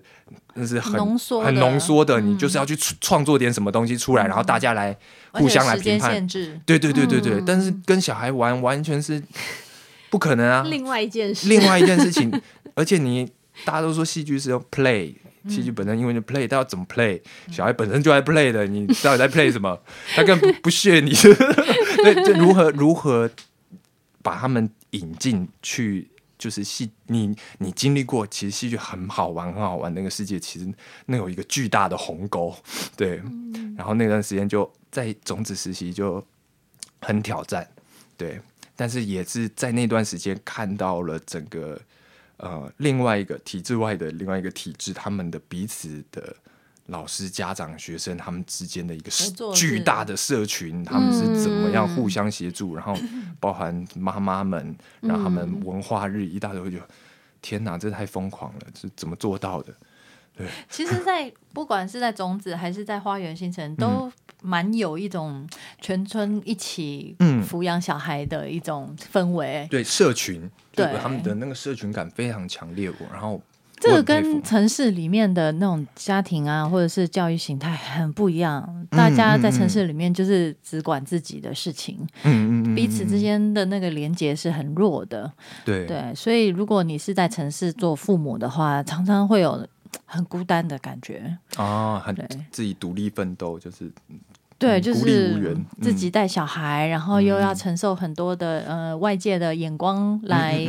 那是很浓缩很浓缩的，嗯你就是要去创创作点什么东西出来，然后大家来互相来评判限。制，对对对对对，嗯但是跟小孩玩完全是 不可能啊！另外一件事，另外一件事情，而且你大家都说戏剧是用 play，戏嗯剧本身英文就 play，但要怎么 play？小孩本身就爱 play 的，你到底在 play 什么？他根本不不屑你。对，就如何如何把他们引进去。就是戏，你你经历过，其实戏剧很好玩，很好玩。那个世界其实那有一个巨大的鸿沟，对。然后那段时间就在种子实习就很挑战，对。但是也是在那段时间看到了整个呃另外一个体制外的另外一个体制，他们的彼此的老师、家长、学生他们之间的一个巨大的社群，他们是怎么样互相协助，然后包含妈妈们，然后他们文化日一大堆，就天哪，这太疯狂了，是怎么做到的？对。其实在，不管是在种子还是在花园新城，都蛮有一种全村一起嗯抚养小孩的一种氛围。对，社群，对他们的那个社群感非常强烈，我然后这个跟城市里面的那种家庭啊，或者是教育形态很不一样。大家在城市里面就是只管自己的事情，嗯嗯嗯，彼此之间的那个连接是很弱的。对对，所以如果你是在城市做父母的话，常常会有很孤单的感觉。啊，很自己独立奋斗，就是对，就是自己带小孩，然后又要承受很多的呃外界的眼光来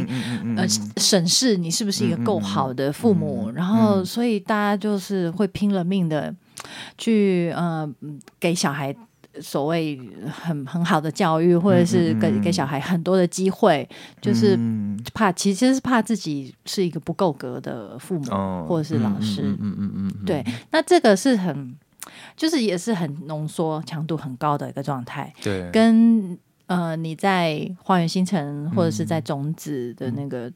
呃嗯。审视你是不是一个够好的父母，然后所以大家就是会拼了命的去呃嗯给小孩。所谓很很好的教育，或者是给给小孩很多的机会，就是嗯。怕其实是怕自己是一个不够格的父母、哦或者是老师。嗯嗯嗯嗯嗯，对，那这个是很，就是也是很浓缩、强度很高的一个状态，对，跟呃你在花园新城或者是在种子的那个，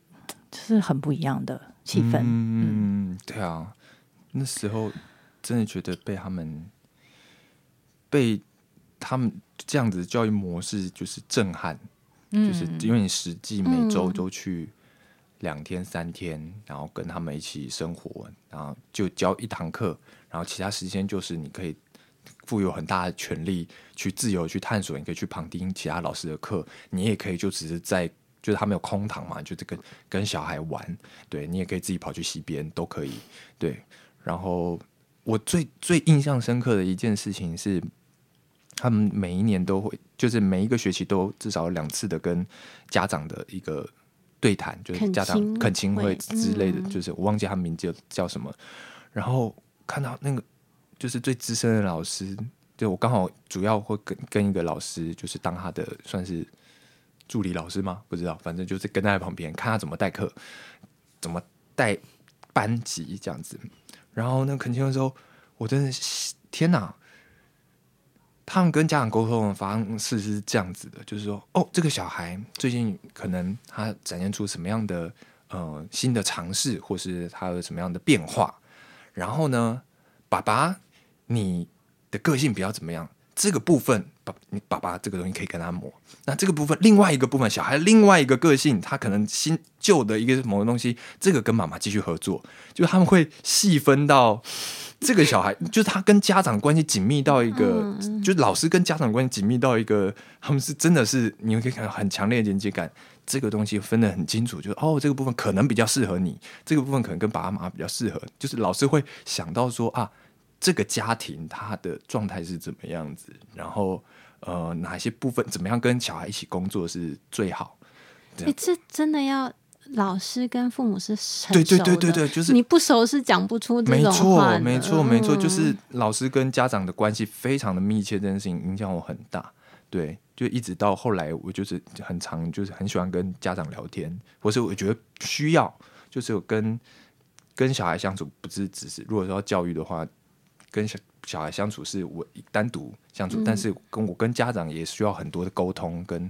就是很不一样的气氛。嗯。嗯，对啊，那时候真的觉得被他们被他们这样子的教育模式就是震撼，就是因为你实际每周嗯都去两天三天，然后跟他们一起生活，然后就教一堂课，然后其他时间就是你可以富有很大的权利去自由去探索，你可以去旁听其他老师的课，你也可以就只是在就是他们有空堂嘛，就这个跟小孩玩，对你也可以自己跑去溪边都可以，对。然后我最最印象深刻的一件事情是，他们每一年都会，就是每一个学期都至少有两次的跟家长的一个对谈，就是家长恳亲会之类的，就是我忘记他名字叫什么。然后看到那个就是最资深的老师，就我刚好主要会跟跟一个老师，就是当他的算是助理老师吗？不知道，反正就是跟在旁边看他怎么代课，怎么带班级这样子。然后那恳亲的时候，我真的天哪！他们跟家长沟通的方式是这样子的，就是说，哦，这个小孩最近可能他展现出什么样的呃新的尝试，或是他有什么样的变化。然后呢，爸爸，你的个性比较怎么样？这个部分，爸，你爸爸这个东西可以跟他磨。那这个部分，另外一个部分，小孩另外一个个性，他可能新旧的一个某个东西，这个跟妈妈继续合作，就他们会细分到。这个小孩就是他跟家长关系紧密到一个，就老师跟家长关系紧密到一个，他们是真的是你们可以看到很强烈的连接感。这个东西分得很清楚，就是哦，这个部分可能比较适合你，这个部分可能跟爸爸妈妈比较适合。就是老师会想到说啊，这个家庭他的状态是怎么样子，然后呃，哪些部分怎么样跟小孩一起工作是最好。哎，这真的要。老师跟父母是对对对对对，就是你不熟是讲不出这种话。没错，没错，没错，就是老师跟家长的关系非常的密切，这件事情影响我很大。对，就一直到后来，我就是很常就是很喜欢跟家长聊天，或是我觉得需要，就是有跟跟小孩相处，不是只是如果说要教育的话，跟小小孩相处是我单独相处，但是跟我跟家长也需要很多的沟通跟。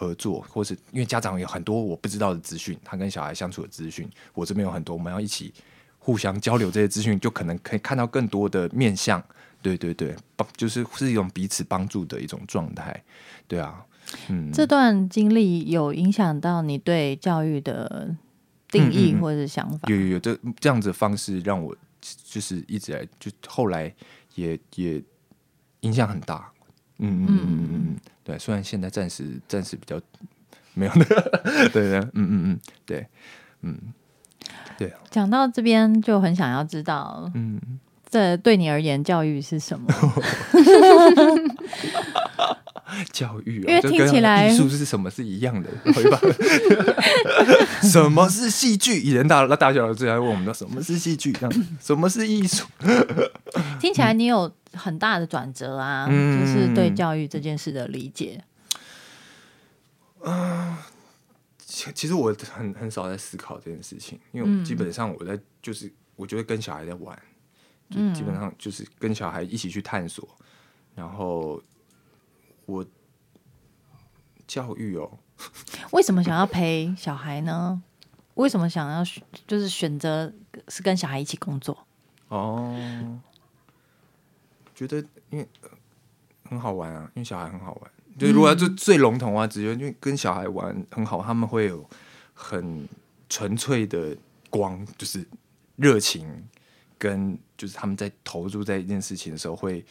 合作，或是因为家长有很多我不知道的资讯，他跟小孩相处的资讯，我这边有很多，我们要一起互相交流这些资讯，就可能可以看到更多的面向。对对对，帮就是是一种彼此帮助的一种状态。对啊，嗯，这段经历有影响到你对教育的定义或者想法？有有有，这这样子的方式让我就是一直来，就后来也也影响很大。嗯嗯嗯嗯嗯。对，虽然现在暂时暂时比较没有的，对 对，嗯嗯嗯，对，嗯，对。讲到这边就很想要知道，嗯，这对你而言教育是什么？教育，因为听起来艺术是什么是一样的，什么是戏剧？以前大那大学老师还问我们说什么是戏剧？这样，什么是艺术？听起来你有。很大的转折啊，就是对教育这件事的理解。嗯，其实我很很少在思考这件事情，因为基本上我在就是我觉得跟小孩在玩，就基本上就是跟小孩一起去探索。然后我教育哦，为什么想要陪小孩呢？为什么想要就是选择是跟小孩一起工作？哦。觉得因为很好玩啊，因为小孩很好玩。就如果就最笼统啊，直接因为跟小孩玩很好，他们会有很纯粹的光，就是热情，跟就是他们在投入在一件事情的时候，会会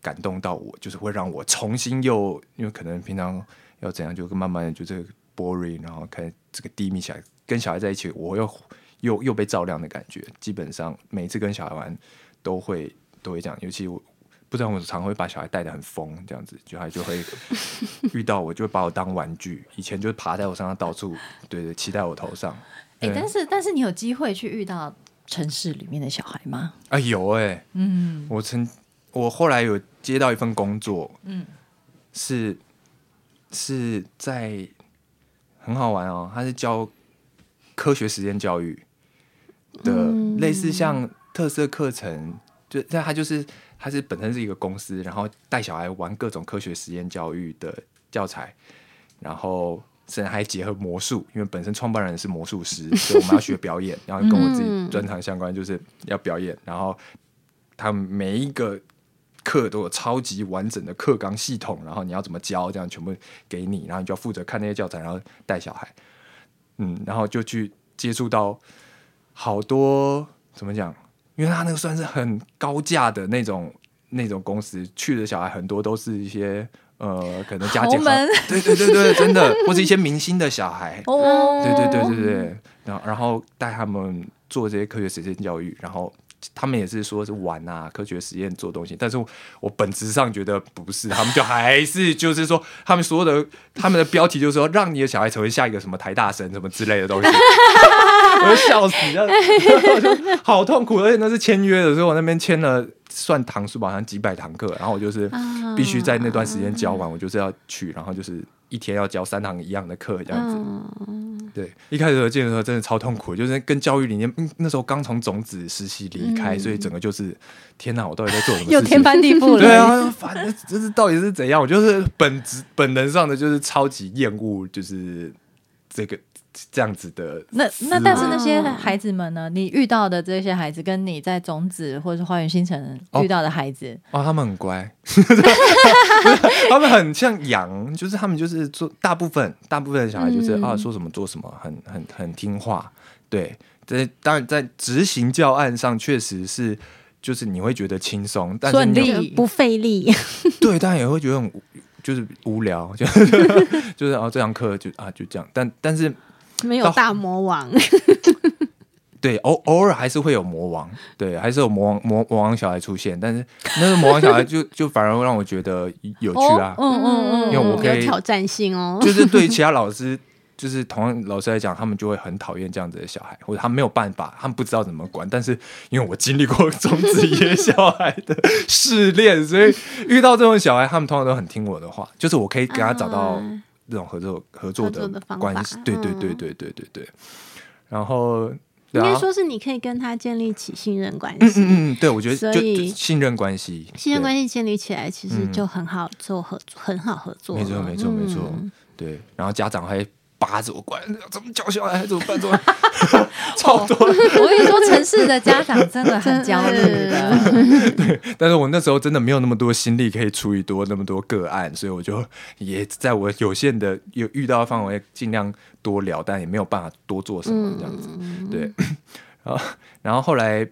感动到我，就是会让我重新又因为可能平常要怎样，就慢慢的就这个 boring，然后看这个低迷起来，跟小孩在一起，我又又又被照亮的感觉。基本上每次跟小孩玩都会。都会这样，尤其我不知道，我常会把小孩带的很疯，这样子，小孩就会遇到我，就会把我当玩具。以前就是爬在我身上到处，对对，骑在我头上。哎，但是但是你有机会去遇到城市里面的小孩吗？啊，有哎，嗯，我曾我后来有接到一份工作，嗯，是是在很好玩哦，他是教科学实验教育的，类似像特色课程。就但他就是他是本身是一个公司，然后带小孩玩各种科学实验教育的教材，然后甚至还结合魔术，因为本身创办人是魔术师，所以我们要学表演，然后跟我自己专长相关，就是要表演。然后他们每一个课都有超级完整的课纲系统，然后你要怎么教，这样全部给你，然后你就要负责看那些教材，然后带小孩。嗯，然后就去接触到好多怎么讲？因为他那个算是很高价的那种那种公司，去的小孩很多都是一些呃，可能家境好，对对对对，真的，或是一些明星的小孩，哦，对对对对对，然后然后带他们做这些科学实践教育，然后他们也是说是玩啊，科学实验做东西，但是我我本质上觉得不是，他们就还是就是说，他们所有的他们的标题就是说，让你的小孩成为下一个什么台大神什么之类的东西，我就笑死，了我就好痛苦，而且那是签约的，所以我那边签了算堂数吧，好像几百堂课，然后我就是啊。必须在那段时间教完，我就是要去，然后就是一天要教三堂一样的课这样子。嗯，对，一开始我进的时候真的超痛苦，就是跟教育理念，嗯那时候刚从种子实习离开，所以整个就是天哪，我到底在做什么事情？又天翻地覆了。对啊，反正这是到底是怎样？我就是本质本能上的就是超级厌恶，就是这个这样子的那那但是那些孩子们呢？你遇到的这些孩子，跟你在种子或者是花园新城哦。遇到的孩子，哦，他们很乖，他们很像羊，就是他们就是做大部分大部分的小孩就是、嗯。啊说什么做什么，很很很听话。对，这当然在执行教案上确实是。就是你会觉得轻松，但是顺利。不费力，对，但也会觉得很就是无聊，就就是哦这堂课就啊就这样，但但是没有大魔王。对偶偶尔还是会有魔王，对，还是有魔王魔魔王小孩出现，但是那个魔王小孩就 就反而会让我觉得有趣啊，嗯嗯嗯，因为我可以有挑战性哦。就是对其他老师，就是同样老师来讲，他们就会很讨厌这样子的小孩，或者他们没有办法，他们不知道怎么管。但是因为我经历过种子爷小孩的试炼，所以遇到这种小孩，他们通常都很听我的话，就是我可以给他找到啊这种合作合作的关系。对对对嗯对对对对。然后，啊应该说是你可以跟他建立起信任关嗯系，嗯嗯，对，我觉得就所以就信任关系，信任关系建立起来，其实嗯就很好做合，很好合作。没错没错没错嗯对，然后家长还扒着我过来，怎么教小孩怎么办？怎么办 超多。我跟你说，城市的家长真的很焦虑的。但是我那时候真的没有那么多心力可以处理多那么多个案，所以我就也在我有限的有遇到的范围尽量多聊，但也没有办法多做什么这样子。对，然后然后后来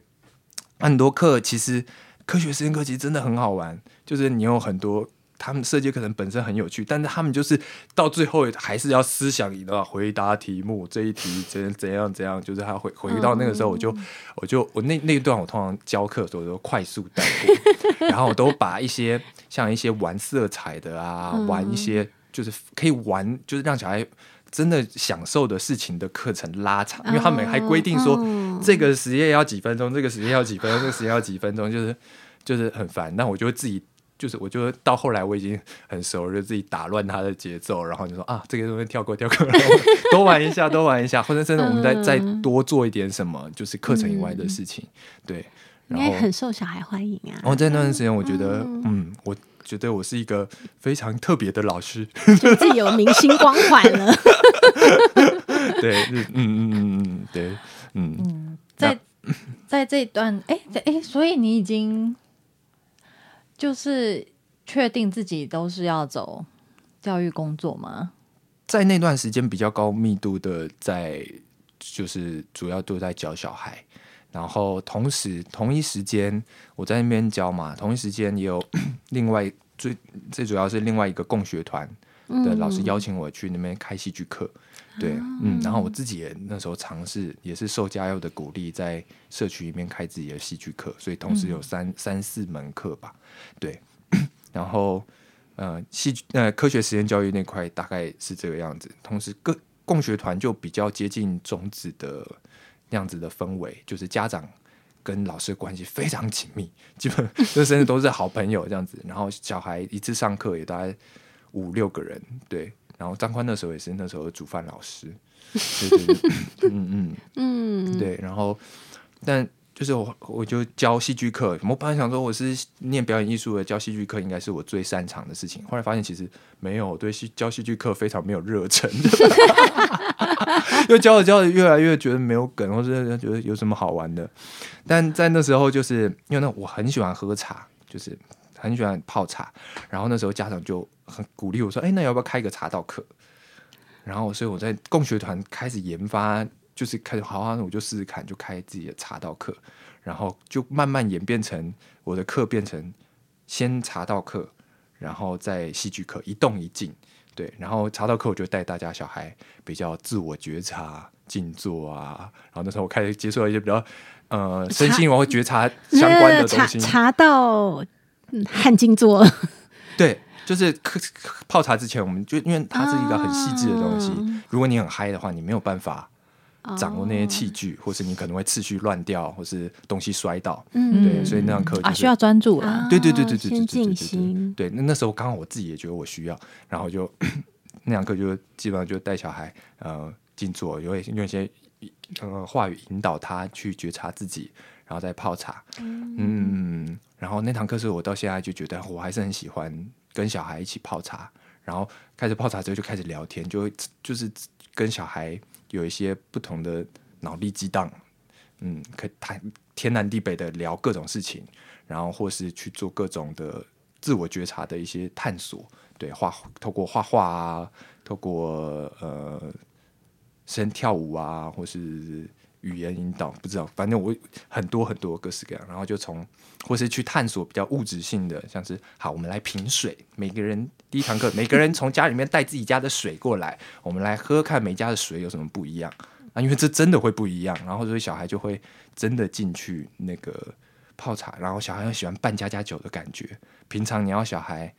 很多课其实科学实验课其实真的很好玩，就是你有很多。他们设计课程本身很有趣，但是他们就是到最后还是要思想引导回答题目，这一题怎怎样怎样，就是他回回到那个时候，我就、我就我那那一段我通常教课的时候 我都快速带过，然后我都把一些像一些玩色彩的啊，嗯玩一些就是可以玩，就是让小孩真的享受的事情的课程拉长，因为他们还规定说、嗯这个实验要几分钟，这个实验要几分钟，这个实验要几分钟，就是就是很烦。那我就会自己。就是我觉得到后来我已经很熟了，就自己打乱他的节奏，然后就说啊，这个东西跳过跳过，然后 多玩一下，多玩一下，或者甚至我们再、嗯再多做一点什么，就是课程以外的事情，对。应然后该很受小孩欢迎啊。然后在那段时间，我觉得，嗯，我觉得我是一个非常特别的老师，就自己有明星光环了。对，是嗯嗯嗯嗯，对，嗯，在在这一段，哎哎，所以你已经就是确定自己都是要走教育工作吗？在那段时间比较高密度的在，就是主要都在教小孩，然后同时同一时间我在那边教嘛，同一时间也有 另外最最主要是另外一个共学团的老师邀请我去那边开戏剧课。对，嗯，然后我自己也那时候尝试，也是受家佑的鼓励，在社区里面开自己的戏剧课，所以同时有三、三四门课吧，对，然后呃，戏剧呃科学实验教育那块大概是这个样子，同时各共学团就比较接近种子的那样子的氛围，就是家长跟老师的关系非常紧密，基本就甚至都是好朋友这样子，然后小孩一次上课也大概五六个人，对，然后张宽那时候也是那时候的煮饭老师，对对对，嗯嗯。嗯，对，然后但就是我我就教戏剧课，我本来想说我是念表演艺术的，教戏剧课应该是我最擅长的事情，后来发现其实没有，我对戏教戏剧课非常没有热忱，又教着教着越来越觉得没有梗，或者觉得有什么好玩的，但在那时候就是因为那我很喜欢喝茶，就是很喜欢泡茶，然后那时候家长就很鼓励我说，哎，那要不要开一个茶道课？然后所以我在共学团开始研发，就是开始好好，我就试试看，就开自己的茶道课，然后就慢慢演变成我的课变成先茶道课，然后再戏剧课，一动一静。对，然后茶道课我就带大家小孩比较自我觉察、静坐啊，然后那时候我开始接触到一些比较呃身心我会觉察相关的东西。茶道汉静坐，对，就是课泡茶之前，我们就因为它是一个很细致的东西，如果你很嗨的话，你没有办法掌握那些器具，或是你可能会次序乱掉，或是东西摔倒。嗯，对，所以那堂课啊需要专注啊。对对对对对对对对对。那那时候刚好我自己也觉得我需要，然后就 那堂课就基本上就带小孩呃静坐，有用一些呃话语引导他去觉察自己，然后再泡茶。嗯，然后那堂课是我到现在就觉得我还是很喜欢跟小孩一起泡茶，然后开始泡茶之后就开始聊天，就会就是跟小孩。有一些不同的脑力激荡，嗯，可以谈天南地北的聊各种事情，然后或是去做各种的自我觉察的一些探索，对，画透过画画啊，透过呃，先跳舞啊，或是语言引导，不知道，反正我很多很多各式各样，然后就从或是去探索比较物质性的，像是好，我们来品水，每个人。第一堂课，每个人从家里面带自己家的水过来，我们来喝，看每家的水有什么不一样啊？因为这真的会不一样，然后所以小孩就会真的进去那个泡茶，然后小孩又喜欢半家家酒的感觉。平常你要小孩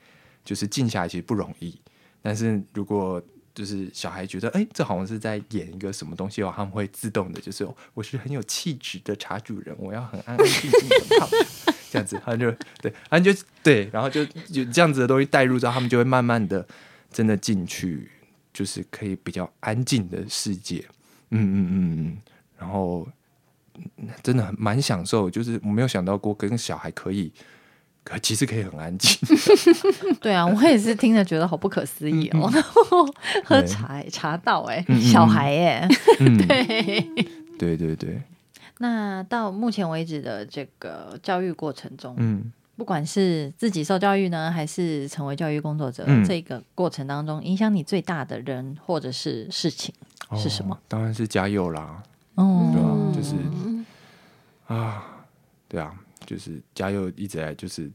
就是静下来其实不容易，但是如果就是小孩觉得哎，这好像是在演一个什么东西哦，他们会自动的就是我是很有气质的茶主人，我要很安安静静的泡。这样子，他就对，他就对，然后就有这样子的东西带入之后，他们就会慢慢的真的进去，就是可以比较安静的世界，嗯嗯嗯嗯，然后真的蛮享受，就是我没有想到过跟小孩可以，可其实可以很安静。对啊，我也是听着觉得好不可思议哦，喝茶茶道哎，小孩 哎，对。对对对。那到目前为止的这个教育过程中，嗯，不管是自己受教育呢，还是成为教育工作者，这个过程当中，影响你最大的人或者是事情是什么？当然是嘉佑啦，哦，对啊，就是啊，对啊，就是嘉佑一直来就是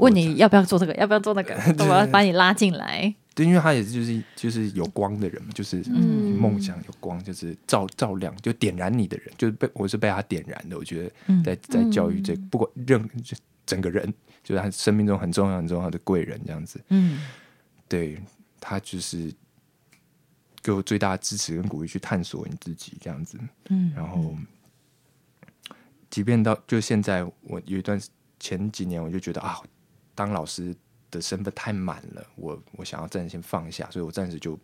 问你要不要做这个，要不要做那个，我要把你拉进来。对，因为他也是就是就是有光的人嘛，就是梦想有光，就是照照亮，就点燃你的人，就是被我是被他点燃的。我觉得在在教育这不管任整个人，就是他生命中很重要很重要的贵人这样子。嗯，对他就是给我最大的支持跟鼓励，去探索你自己这样子。嗯，然后即便到就现在，我有一段前几年，我就觉得啊，当老师。的身份太满了，我我想要暂时先放下，所以我暂时就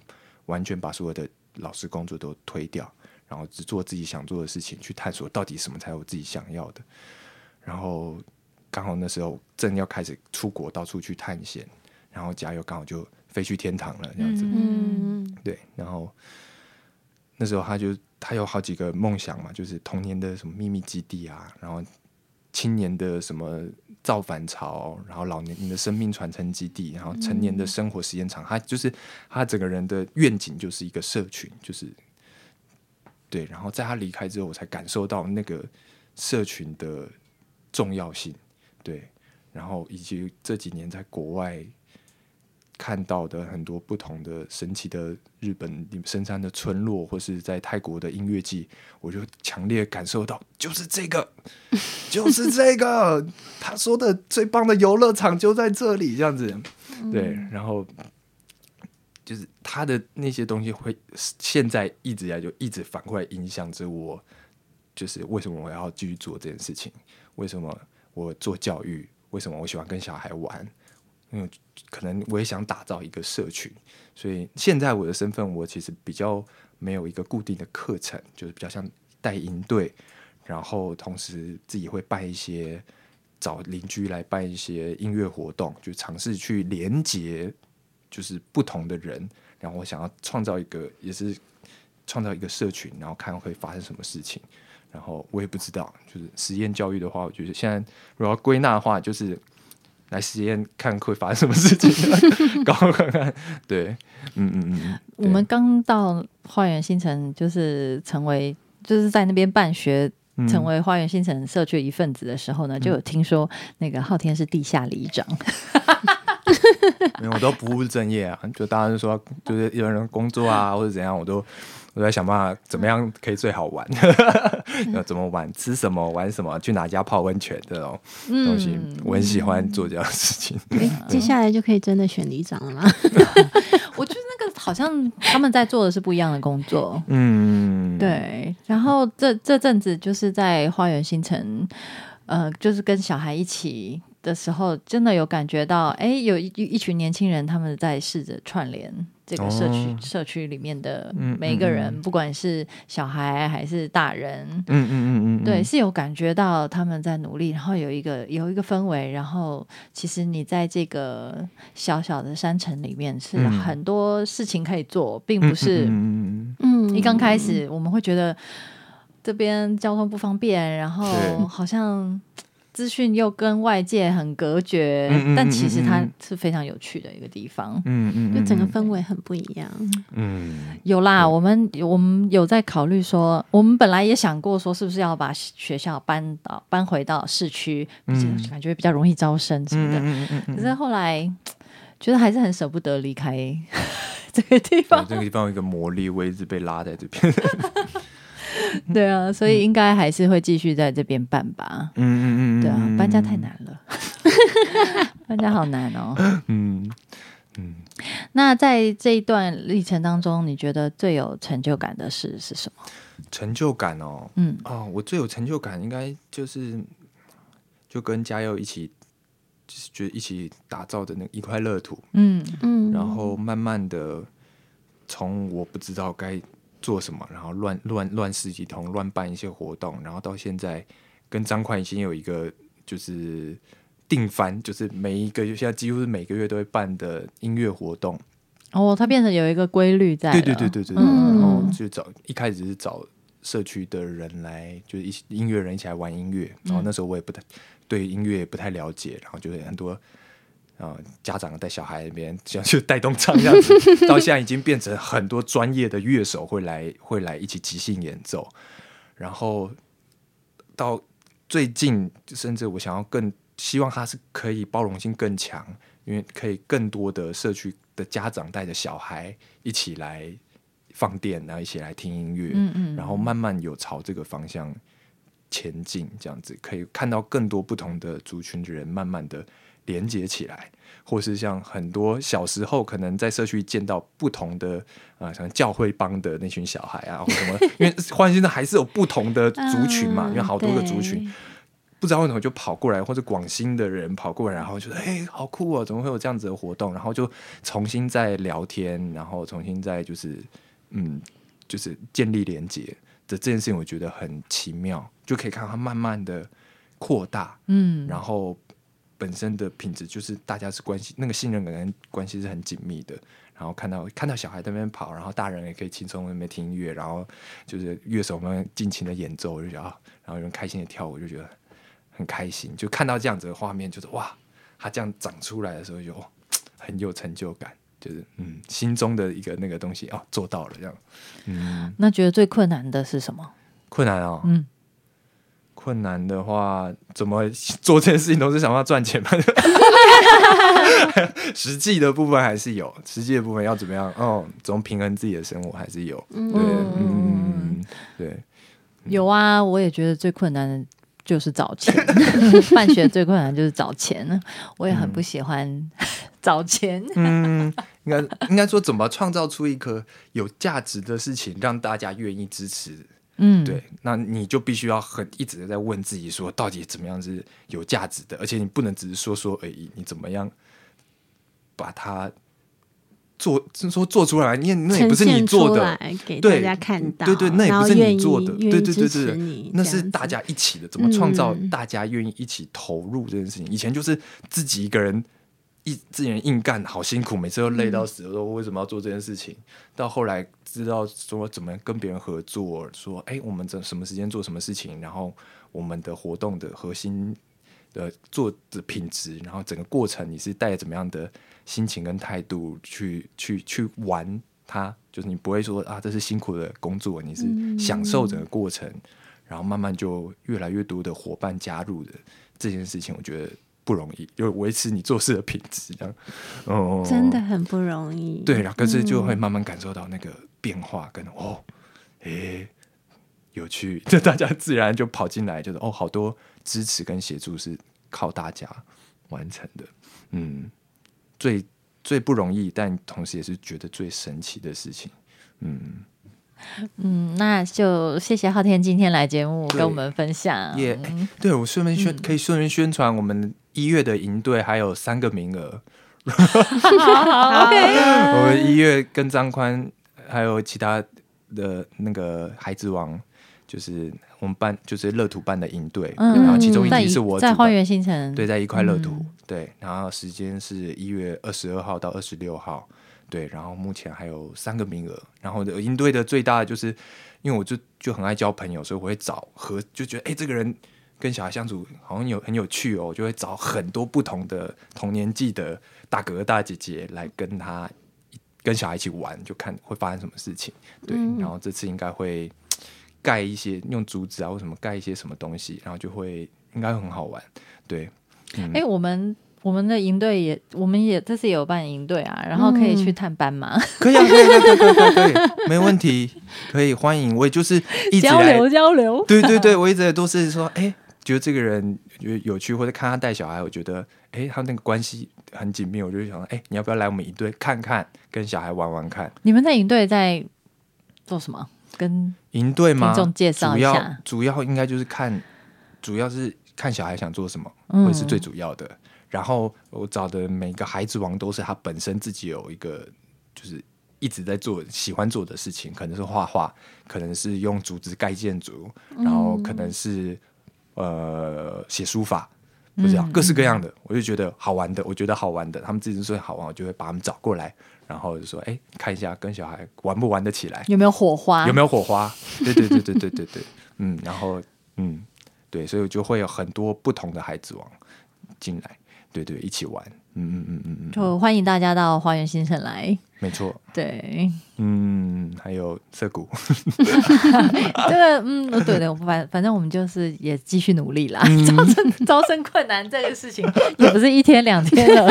完全把所有的老师工作都推掉，然后只做自己想做的事情，去探索到底什么才有自己想要的。然后刚好那时候正要开始出国到处去探险，然后加油刚好就飞去天堂了，这样子。嗯，对。然后那时候他就他有好几个梦想嘛，就是童年的什么秘密基地啊，然后青年的什么。造反潮，然后老年人的生命传承基地，然后成年的生活时间长，他就是他整个人的愿景就是一个社群，就是对。然后在他离开之后，我才感受到那个社群的重要性，对。然后以及这几年在国外。看到的很多不同的神奇的日本深山的村落，或是在泰国的音乐季，我就强烈感受到，就是这个，就是这个，他说的最棒的游乐场就在这里，这样子，对，然后就是他的那些东西会现在一直来就一直反过来影响着我，就是为什么我要继续做这件事情？为什么我做教育？为什么我喜欢跟小孩玩？因为可能我也想打造一个社群，所以现在我的身份，我其实比较没有一个固定的课程，就是比较像带营队，然后同时自己会办一些找邻居来办一些音乐活动，就尝试去连接，就是不同的人，然后我想要创造一个，也是创造一个社群，然后看会发生什么事情，然后我也不知道，就是实验教育的话，我觉得现在如果要归纳的话，就是。来实验看会发生什么事情，搞看看。对，嗯嗯嗯。我们刚到花园新城，就是成为就是在那边办学，成为花园新城社区一份子的时候呢，就有听说那个昊天是地下里长。没有，我都不务正业啊！就大家说，就是有人工作啊，或者怎样，我都我在想办法怎么样可以最好玩，要怎么玩，吃什么，玩什么，去哪家泡温泉这种东西，我很喜欢做这样的事情。接下来就可以真的选里长了吗？我觉得那个好像他们在做的是不一样的工作。嗯，对。然后这这阵子就是在花园新城，呃，就是跟小孩一起。的时候，真的有感觉到，哎，有一一群年轻人，他们在试着串联这个社区社区里面的每一个人，不管是小孩还是大人，嗯嗯嗯嗯，对，是有感觉到他们在努力，然后有一个有一个氛围，然后其实你在这个小小的山城里面是很多事情可以做，并不是，嗯，一刚开始我们会觉得这边交通不方便，然后好像。资讯又跟外界很隔绝，但其实它是非常有趣的一个地方。嗯嗯，就整个氛围很不一样。嗯，有啦，我们我们有在考虑说，我们本来也想过说，是不是要把学校搬到搬回到市区，感觉比较容易招生什么的。嗯嗯嗯。可是后来觉得 还是很舍不得离开这个地方。这个地方有一个魔力，我一直被拉在这边。对啊，所以应该还是会继续在这边办吧。嗯嗯嗯，对啊，搬家太难了，搬家好难哦。嗯嗯，那在这一段历程当中，你觉得最有成就感的事是什么？成就感哦，嗯哦，我最有成就感应该就是就跟嘉佑一起，就是觉得一起打造的那一块乐土。嗯嗯，然后慢慢的从我不知道该。做什么？然后乱乱乱世一通，乱办一些活动，然后到现在跟张宽已经有一个就是定番，就是每一个现在几乎是每个月都会办的音乐活动。哦，它变成有一个规律在。对对对对对。然后就找一开始是找社区的人来，就是一音乐人一起来玩音乐。然后那时候我也不太对音乐也不太了解，然后就很多。啊，家长带小孩那边这样去带动唱这样子，到现在已经变成很多专业的乐手会来会来一起即兴演奏，然后到最近甚至我想要更希望他是可以包容性更强，因为可以更多的社区的家长带着小孩一起来放电，然后一起来听音乐，嗯嗯，然后慢慢有朝这个方向前进，这样子可以看到更多不同的族群的人慢慢的。连接起来，或是像很多小时候可能在社区见到不同的啊，像教会帮的那群小孩啊，或什么，因为换现在还是有不同的族群嘛，因为好多个族群，不知道为什么就跑过来，或者广兴的人跑过来，然后觉得哎，好酷哦，怎么会有这样子的活动？然后就重新再聊天，然后重新再就是嗯，就是建立连接的这件事情，我觉得很奇妙，就可以看到它慢慢的扩大，嗯，然后。本身的品质就是大家是关系，那个信任感跟关系是很紧密的。然后看到看到小孩在那边跑，然后大人也可以轻松在那边听音乐，然后就是乐手们尽情的演奏，我就觉得啊，然后有人开心的跳舞，就觉得很开心。就看到这样子的画面，就是哇，他这样长出来的时候，就很有成就感，就是嗯，心中的一个那个东西哦，做到了这样。嗯，那觉得最困难的是什么？困难哦，嗯。困难的话，怎么做这件事情都是想要赚钱嘛。实际的部分还是有，实际的部分要怎么样？哦，怎么平衡自己的生活还是有。对，嗯，对，有啊。我也觉得最困难的就是找钱。办学最困难就是找钱。我也很不喜欢找钱。嗯，应该应该说，怎么创造出一个有价值的事情，让大家愿意支持。嗯，对，那你就必须要很一直的在问自己说，到底怎么样是有价值的？而且你不能只是说说而已，你怎么样把它做，是说做出来？你那也不是你做的，对大家看到，对对，那也不是你做的，对对对对，那是大家一起的。怎么创造大家愿意一起投入这件事情？以前就是自己一个人。一自己人硬干，好辛苦，每次都累到死。我说我为什么要做这件事情？到后来知道说怎么跟别人合作，说哎，我们怎什么时间做什么事情，然后我们的活动的核心的做的品质，然后整个过程你是带着怎么样的心情跟态度去去去玩它，就是你不会说啊这是辛苦的工作，你是享受整个过程，然后慢慢就越来越多的伙伴加入的这件事情，我觉得不容易，就维持你做事的品质这样，哦，真的很不容易。对，然可是就会慢慢感受到那个变化跟哦，诶。有趣，就大家自然就跑进来，就是哦，好多支持跟协助是靠大家完成的，嗯，最最不容易，但同时也是觉得最神奇的事情，嗯。嗯，那就谢谢昊天今天来节目跟我们分享，也、对我顺便宣、可以顺便宣传我们一月的营队还有三个名额，我们一月跟张宽还有其他的那个孩子王。就是我们办，就是乐土办的营队，嗯然后其中一在题是我在花园新城，对，在一块乐土，嗯。对，然后时间是一月二十二号到二十六号，对，然后目前还有三个名额，然后的应对的最大的就是，因为我就就很爱交朋友，所以我会找和就觉得哎、这个人跟小孩相处好像有很有趣哦，我就会找很多不同的同年纪的大哥哥大姐姐来跟他跟小孩一起玩，就看会发生什么事情，对，然后这次应该会盖一些用竹子啊或什么盖一些什么东西，然后就会应该会很好玩，对。哎、我们我们的营队也，我们也这次也有办营队啊，然后可以去探班嘛，可以啊，可以，可以，可以，可以，可以，没问题，可以欢迎。我也就是一直交来，流交流。对对对，我一直也都是说，哎、觉得这个人觉得有趣，或者看他带小孩，我觉得，哎、他那个关系很紧密，我就想，哎、你要不要来我们一队看看，跟小孩玩玩看？你们在营队在做什么？跟营队吗？听众介绍主要一下主要应该就是看，主要是看小孩想做什么，嗯会是最主要的。然后我找的每个孩子王都是他本身自己有一个，就是一直在做喜欢做的事情，可能是画画，可能是用竹子盖建筑，然后可能是呃写书法，不知道嗯各式各样的，我就觉得好玩的，我觉得好玩的，他们自己说好玩，我就会把他们找过来，然后就说，哎，看一下跟小孩玩不玩得起来。有没有火花？有没有火花？对对对对对对对，嗯，然后嗯，对，所以就会有很多不同的孩子王进来，对对，一起玩，嗯嗯嗯嗯嗯，就欢迎大家到花园新城来。没错，对，嗯，还有涩谷，这个嗯，对的，反反正我们就是也继续努力啦。招生招生困难这个事情也不是一天两天了。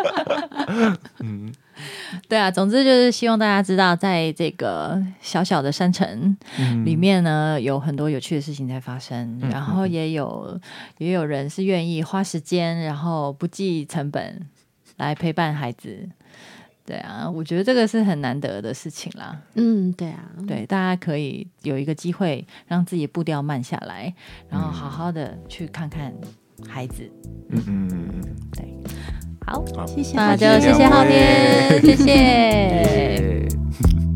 嗯，对啊，总之就是希望大家知道，在这个小小的山城嗯里面呢，有很多有趣的事情在发生，嗯然后也有也有人是愿意花时间，然后不计成本来陪伴孩子。对啊，我觉得这个是很难得的事情啦。嗯，对啊，对，大家可以有一个机会让自己步调慢下来，然后好好的去看看孩子。嗯嗯嗯嗯，对，好，谢谢，那就谢谢浩天，谢谢。